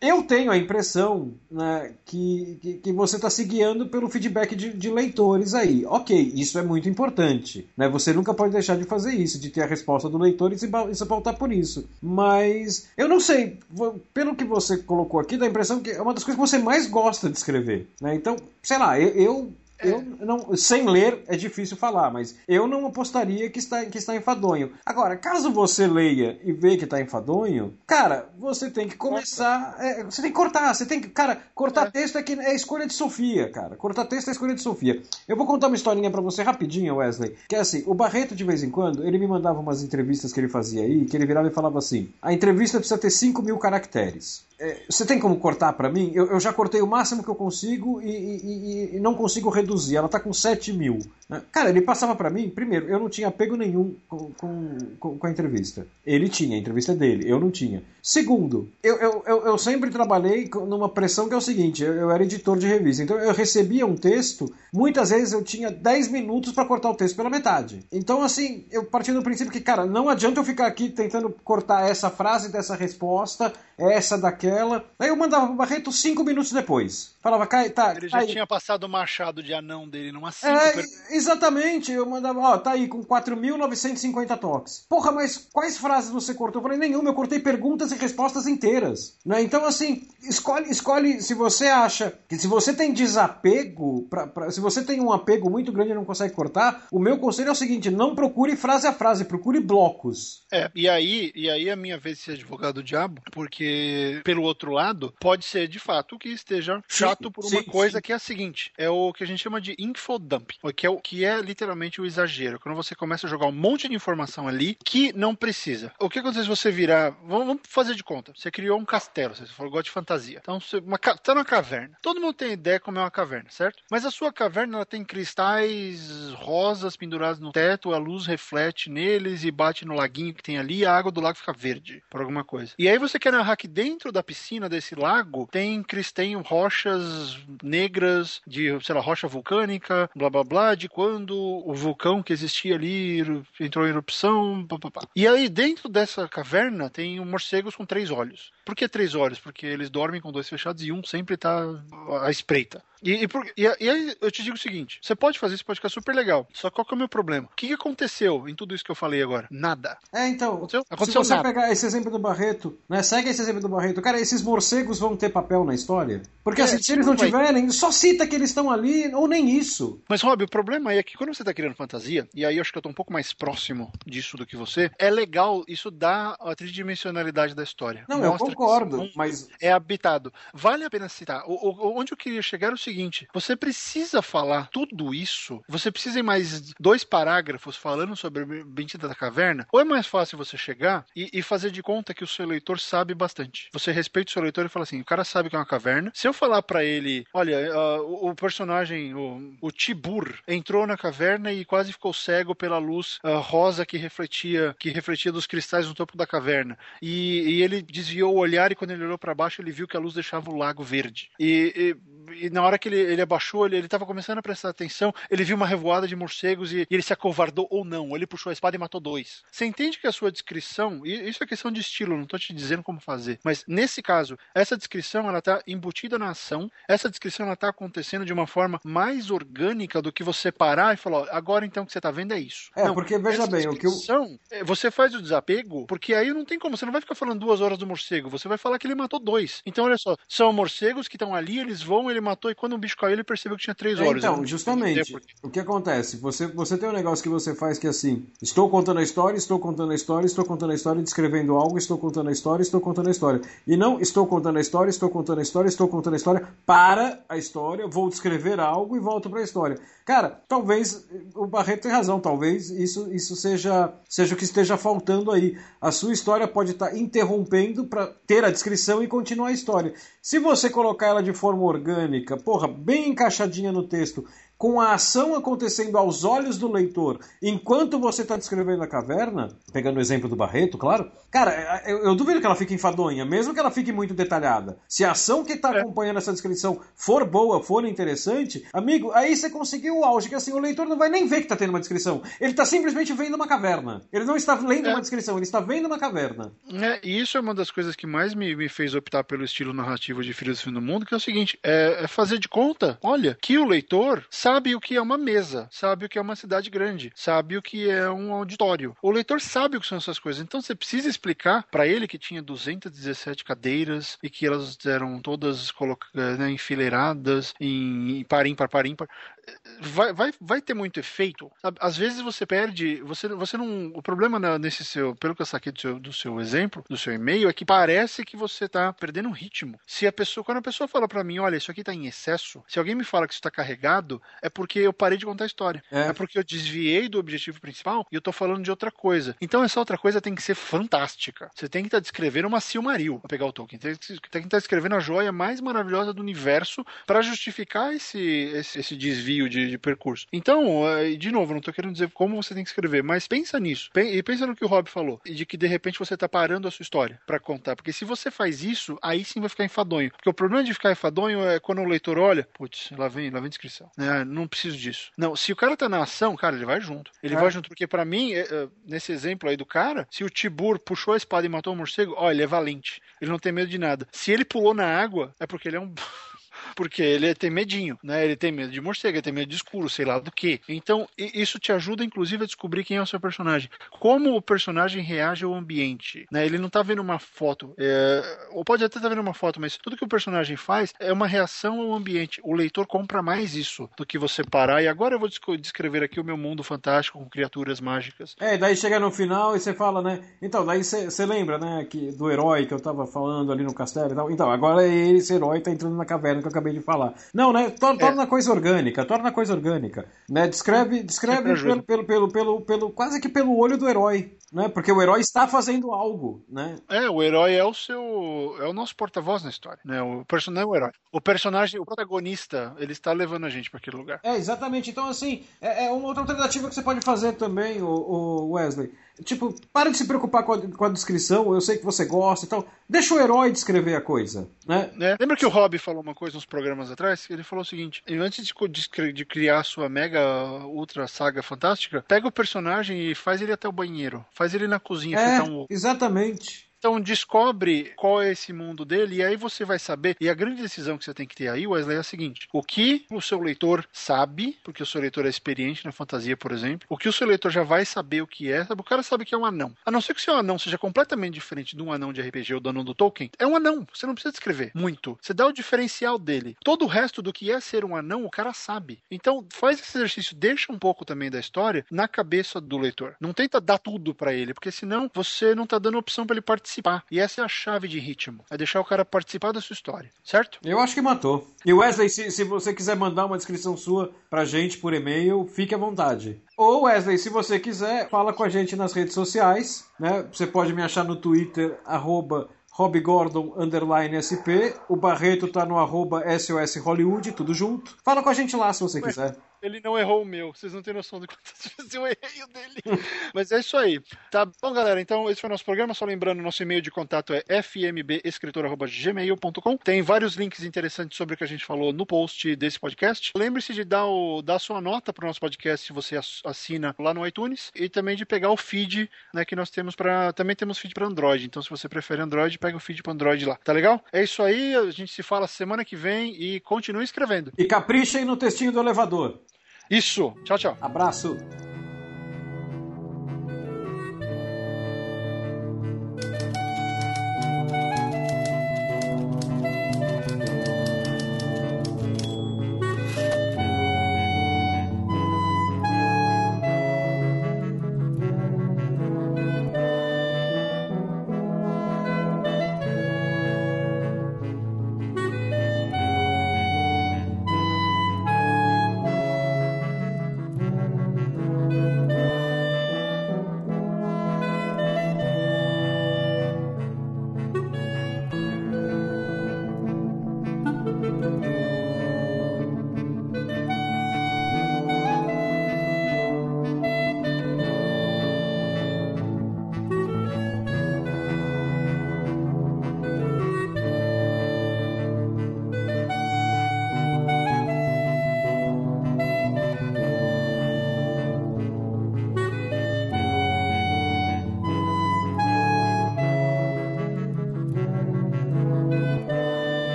Eu tenho a impressão né, que, que, que você está se guiando pelo feedback de, de leitores aí. Ok, isso é muito importante. Né? Você nunca pode deixar de fazer isso, de ter a resposta do leitor e se, e se pautar por isso. Mas eu não sei, pelo que você colocou aqui, dá a impressão que é uma das coisas que você mais gosta de escrever. Né? Então, sei lá, eu, eu eu não, sem ler é difícil falar, mas eu não apostaria que está, que está enfadonho. Agora, caso você leia e vê que está enfadonho, cara, você tem que começar. é, você tem que cortar, você tem que. Cara, cortar É. texto é, que, é a escolha de Sofia, cara. Cortar texto é a escolha de Sofia. Eu vou contar uma historinha pra você rapidinho, Wesley. Que é assim, o Barreto, de vez em quando, ele me mandava umas entrevistas que ele fazia aí, que ele virava e falava assim: a entrevista precisa ter 5 mil caracteres. É, você tem como cortar pra mim? Eu, eu já cortei o máximo que eu consigo e, e- e- e não consigo reduzir. Ela tá com 7 mil. Cara, ele passava pra mim, primeiro, eu não tinha apego nenhum com, com, com- a entrevista. Ele tinha, a entrevista é dele, eu não tinha. Segundo, eu, eu, eu, eu sempre trabalhei numa pressão que é o seguinte: eu, eu era editor de revista, então eu recebia um texto, muitas vezes eu tinha 10 minutos pra cortar o texto pela metade. Então, assim, eu parti do princípio que, cara, não adianta eu ficar aqui tentando cortar essa frase dessa resposta, essa daquela aquela. Aí eu mandava pro Barreto cinco minutos depois. Falava, cai, tá. Ele já aí. tinha passado o machado de anão dele numa cinco. É, per... exatamente. Eu mandava, ó, tá aí com 4.950 toques. Porra, mas quais frases você cortou? Eu falei, nenhuma, eu cortei perguntas e respostas inteiras. Né? Então, assim, escolhe, escolhe se você acha que se você tem desapego, pra, pra, se você tem um apego muito grande e não consegue cortar, o meu conselho é o seguinte: não procure frase a frase, procure blocos. É, e aí, e aí a minha vez de ser advogado do diabo, porque pelo outro lado, pode ser de fato que esteja chato por uma sim, coisa sim. que é a seguinte: é o que a gente chama de infodump, que é o que é literalmente o exagero. Quando você começa a jogar um monte de informação ali que não precisa. O que acontece se você virar. Vamos fazer de conta. Você criou um castelo, você falou gosta de fantasia. Então você uma, tá numa caverna. Todo mundo tem ideia como é uma caverna, certo? Mas a sua caverna ela tem cristais rosas pendurados no teto, a luz reflete neles e bate no laguinho que tem ali, a água do lago fica verde por alguma coisa. E aí você quer narrar que dentro da piscina desse lago tem cris- tem rochas negras de, sei lá, rocha vulcânica, blá blá blá, de quando o vulcão que existia ali entrou em erupção. E aí dentro dessa caverna tem um morcegos com três olhos. Por que três olhos? Porque eles dormem com dois fechados e um sempre tá à espreita. E, e, por- e- e aí eu te digo o seguinte: você pode fazer isso, pode ficar super legal. Só qual que é o meu problema? O que, que aconteceu em tudo isso que eu falei agora? Nada. É, então, Aconteceu? Aconteceu se você nada. pegar esse exemplo do Barreto, né, segue esse exemplo do Barreto, cara, esses morcegos vão ter papel na história? Porque É, assim, se eles não vai. tiverem, só cita que eles estão ali, ou nem isso. Mas, Rob, o problema aí é que quando você tá criando fantasia, e aí eu acho que eu tô um pouco mais próximo disso do que você, é legal, isso dá a tridimensionalidade da história. Não, eu Mostra que concordo, mas É habitado. Vale a pena citar. O, o- onde eu queria chegar é o seguinte: você precisa falar tudo isso, você precisa em mais dois parágrafos falando sobre a Bendita da Caverna, ou é mais fácil você chegar e, e fazer de conta que o seu leitor sabe bastante. Você respeita o seu leitor e fala assim: o cara sabe que é uma caverna. Se eu falar pra ele, olha, ah, o, o personagem, o, o Tibur, entrou na caverna e quase ficou cego pela luz ah, rosa que refletia, que refletia dos cristais no topo da caverna. E, e ele desviou o olhar e quando ele olhou pra baixo ele viu que a luz deixava o lago verde. E, e- e na hora que ele, ele abaixou, ele, ele tava começando a prestar atenção, ele viu uma revoada de morcegos e, e ele se acovardou ou não. Ele puxou a espada e matou dois. Você entende que a sua descrição, e isso é questão de estilo, não tô te dizendo como fazer, mas nesse caso, essa descrição ela tá embutida na ação, essa descrição ela tá acontecendo de uma forma mais orgânica do que você parar e falar, ó, agora então o que você tá vendo é isso. É, porque veja bem, o que eu- é, Você faz o desapego, porque aí não tem como, você não vai ficar falando duas horas do morcego, você vai falar que ele matou dois. Então, olha só, são morcegos que estão ali, eles vão, ele matou, e quando o bicho caiu, ele percebeu que tinha três É, olhos. Então, não justamente, o que acontece? Você, você tem um negócio que você faz que é assim: estou contando a história, estou contando a história, estou contando a história, descrevendo algo, estou contando a história, estou contando a história. E não estou contando a história, estou contando a história, estou contando a história, para a história, vou descrever algo e volto para a história. Cara, talvez o Barreto tem razão, talvez isso, isso seja, seja o que esteja faltando aí. A sua história pode estar interrompendo para ter a descrição e continuar a história. Se você colocar ela de forma orgânica, porra, bem encaixadinha no texto, com a ação acontecendo aos olhos do leitor, enquanto você está descrevendo a caverna, pegando o exemplo do Barreto, claro, cara, eu, eu duvido que ela fique enfadonha, mesmo que ela fique muito detalhada. Se a ação que está É. acompanhando essa descrição for boa, for interessante, amigo, aí você conseguiu o auge, que assim, o leitor não vai nem ver que está tendo uma descrição. Ele está simplesmente vendo uma caverna. Ele não está lendo É. uma descrição, ele está vendo uma caverna. É, e isso é uma das coisas que mais me, me fez optar pelo estilo narrativo de Filhos do Fim do Mundo, que é o seguinte, é, é fazer de conta, olha, que o leitor sabe o que é uma mesa, sabe o que é uma cidade grande, sabe o que é um auditório. O leitor sabe o que são essas coisas, então você precisa explicar para ele que tinha 217 cadeiras e que elas eram todas né, enfileiradas em par ímpar, par. Vai, vai, vai ter muito efeito. Às vezes você perde, você, você não. O problema nesse seu, pelo que eu saquei do seu, do seu exemplo, do seu e-mail, é que parece que você tá perdendo um ritmo. Se a pessoa, quando a pessoa fala para mim, olha, isso aqui tá em excesso, se alguém me fala que isso tá carregado, é porque eu parei de contar a história. É. É, porque eu desviei do objetivo principal e eu tô falando de outra coisa. Então essa outra coisa tem que ser fantástica. Você tem que estar descrevendo uma Silmaril, pra pegar o Tolkien. Tem que estar descrevendo a joia mais maravilhosa do universo para justificar esse, esse, esse desvio de, de percurso. Então, eh, de novo, não tô querendo dizer como você tem que escrever, mas pensa nisso. E pensa no que o Rob falou, e de que de repente você tá parando a sua história para contar. Porque se você faz isso, aí sim vai ficar enfadonho. Porque o problema de ficar enfadonho é quando o leitor olha, putz, lá vem, lá vem descrição. né? não preciso disso. Não, se o cara tá na ação, cara, ele vai junto. Ele é. vai junto, porque para mim, é, é, nesse exemplo aí do cara, se o Tibur puxou a espada e matou o morcego, ó, ele é valente. Ele não tem medo de nada. Se ele pulou na água, é porque ele é um porque ele tem medinho, né? Ele tem medo de morcego, ele tem medo de escuro, sei lá do que. Então, isso te ajuda, inclusive, a descobrir quem é o seu personagem. Como o personagem reage ao ambiente, né? Ele não tá vendo uma foto, é... ou pode até estar tá vendo uma foto, mas tudo que o personagem faz é uma reação ao ambiente. O leitor compra mais isso do que você parar. E agora eu vou descrever aqui o meu mundo fantástico com criaturas mágicas. É, daí chega no final e você fala, né? Então, daí você lembra, né, que do herói que eu tava falando ali no castelo e tal. Então, agora esse herói tá entrando na caverna eu acabei de falar. Não, né? Torna, é. torna a coisa orgânica, torna a coisa orgânica. Né? Descreve, descreve pelo, pelo, pelo, pelo, pelo, quase que pelo olho do herói. Né? Porque o herói está fazendo algo, né? É, o herói é o seu. é o nosso porta-voz na história. Né? O personagem é o herói. O personagem, o protagonista, ele está levando a gente para aquele lugar. É, exatamente. Então, assim, é, é uma outra alternativa que você pode fazer também, o, o Wesley. Tipo, para de se preocupar com a, com a, descrição, eu sei que você gosta e tal. Deixa o herói descrever a coisa, né? É. Lembra que o Rob falou uma coisa nos programas atrás? Ele falou o seguinte: antes de, de criar a sua mega ultra saga fantástica, pega o personagem e faz ele até o banheiro. Faz ele na cozinha é, um Exatamente. Então descobre qual é esse mundo dele e aí você vai saber. E a grande decisão que você tem que ter aí, Wesley, é a seguinte: o que o seu leitor sabe, porque o seu leitor é experiente na fantasia, por exemplo, o que o seu leitor já vai saber o que é, sabe? O cara sabe que é um anão. A não ser que o seu anão seja completamente diferente de um anão de RPG ou do anão do Tolkien, é um anão. Você não precisa descrever muito. Você dá o diferencial dele. Todo o resto do que é ser um anão, o cara sabe. Então faz esse exercício, deixa um pouco também da história na cabeça do leitor. Não tenta dar tudo para ele, porque senão você não tá dando opção para ele participar participar. E essa é a chave de ritmo. É deixar o cara participar da sua história, certo? Eu acho que matou. E Wesley, se, se você quiser mandar uma descrição sua pra gente por e-mail, fique à vontade. Ou Wesley, se você quiser, fala com a gente nas redes sociais, né? Você pode me achar no Twitter, arroba Rob Gordon, underline SP. O Barreto tá no arroba SOS Hollywood, tudo junto. Fala com a gente lá se você quiser. Ele não errou o meu. Vocês não têm noção de quantas vezes eu errei o dele. Mas é isso aí. Tá bom, galera? Então, esse foi o nosso programa. Só lembrando, nosso e-mail de contato é fmbescritor.gmail.com. Tem vários links interessantes sobre o que a gente falou no post desse podcast. Lembre-se de dar, o, dar sua nota para o nosso podcast se você assina lá no iTunes. E também de pegar o feed né, que nós temos para. Também temos feed para Android. Então, se você prefere Android, pega o feed para Android lá. Tá legal? É isso aí. A gente se fala semana que vem e continue escrevendo. E caprichem no textinho do elevador. Isso. Tchau, tchau. Abraço.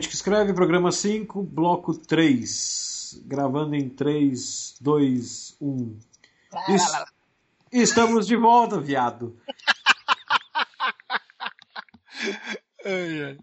Gente que escreve, programa 5, bloco 3. Gravando em 3, 2, 1. Estamos de volta, viado. ai, ai.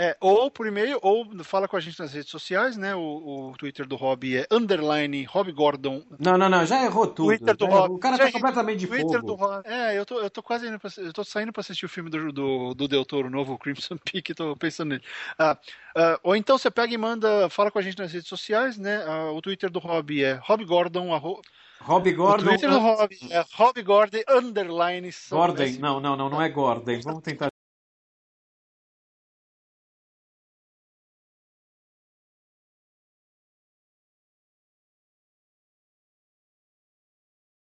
É, ou por e-mail, ou fala com a gente nas redes sociais, né? O, o Twitter do Rob é underline Rob Gordon. Não, não, não, já errou tudo. Twitter do Rob. O cara tá completamente de Twitter fogo. Do É, eu tô, eu tô quase indo pra, eu tô saindo pra assistir o filme do, do, do Del Toro novo, o Crimson Peak, tô pensando nele. Ah, ah, ou então você pega e manda, fala com a gente nas redes sociais, né? Ah, o Twitter do Rob é Rob Gordon, arro... Rob Gordon. O Twitter do Rob é Rob Gordon, underline. Gordon, não, não, não, não é Gordon. Vamos tentar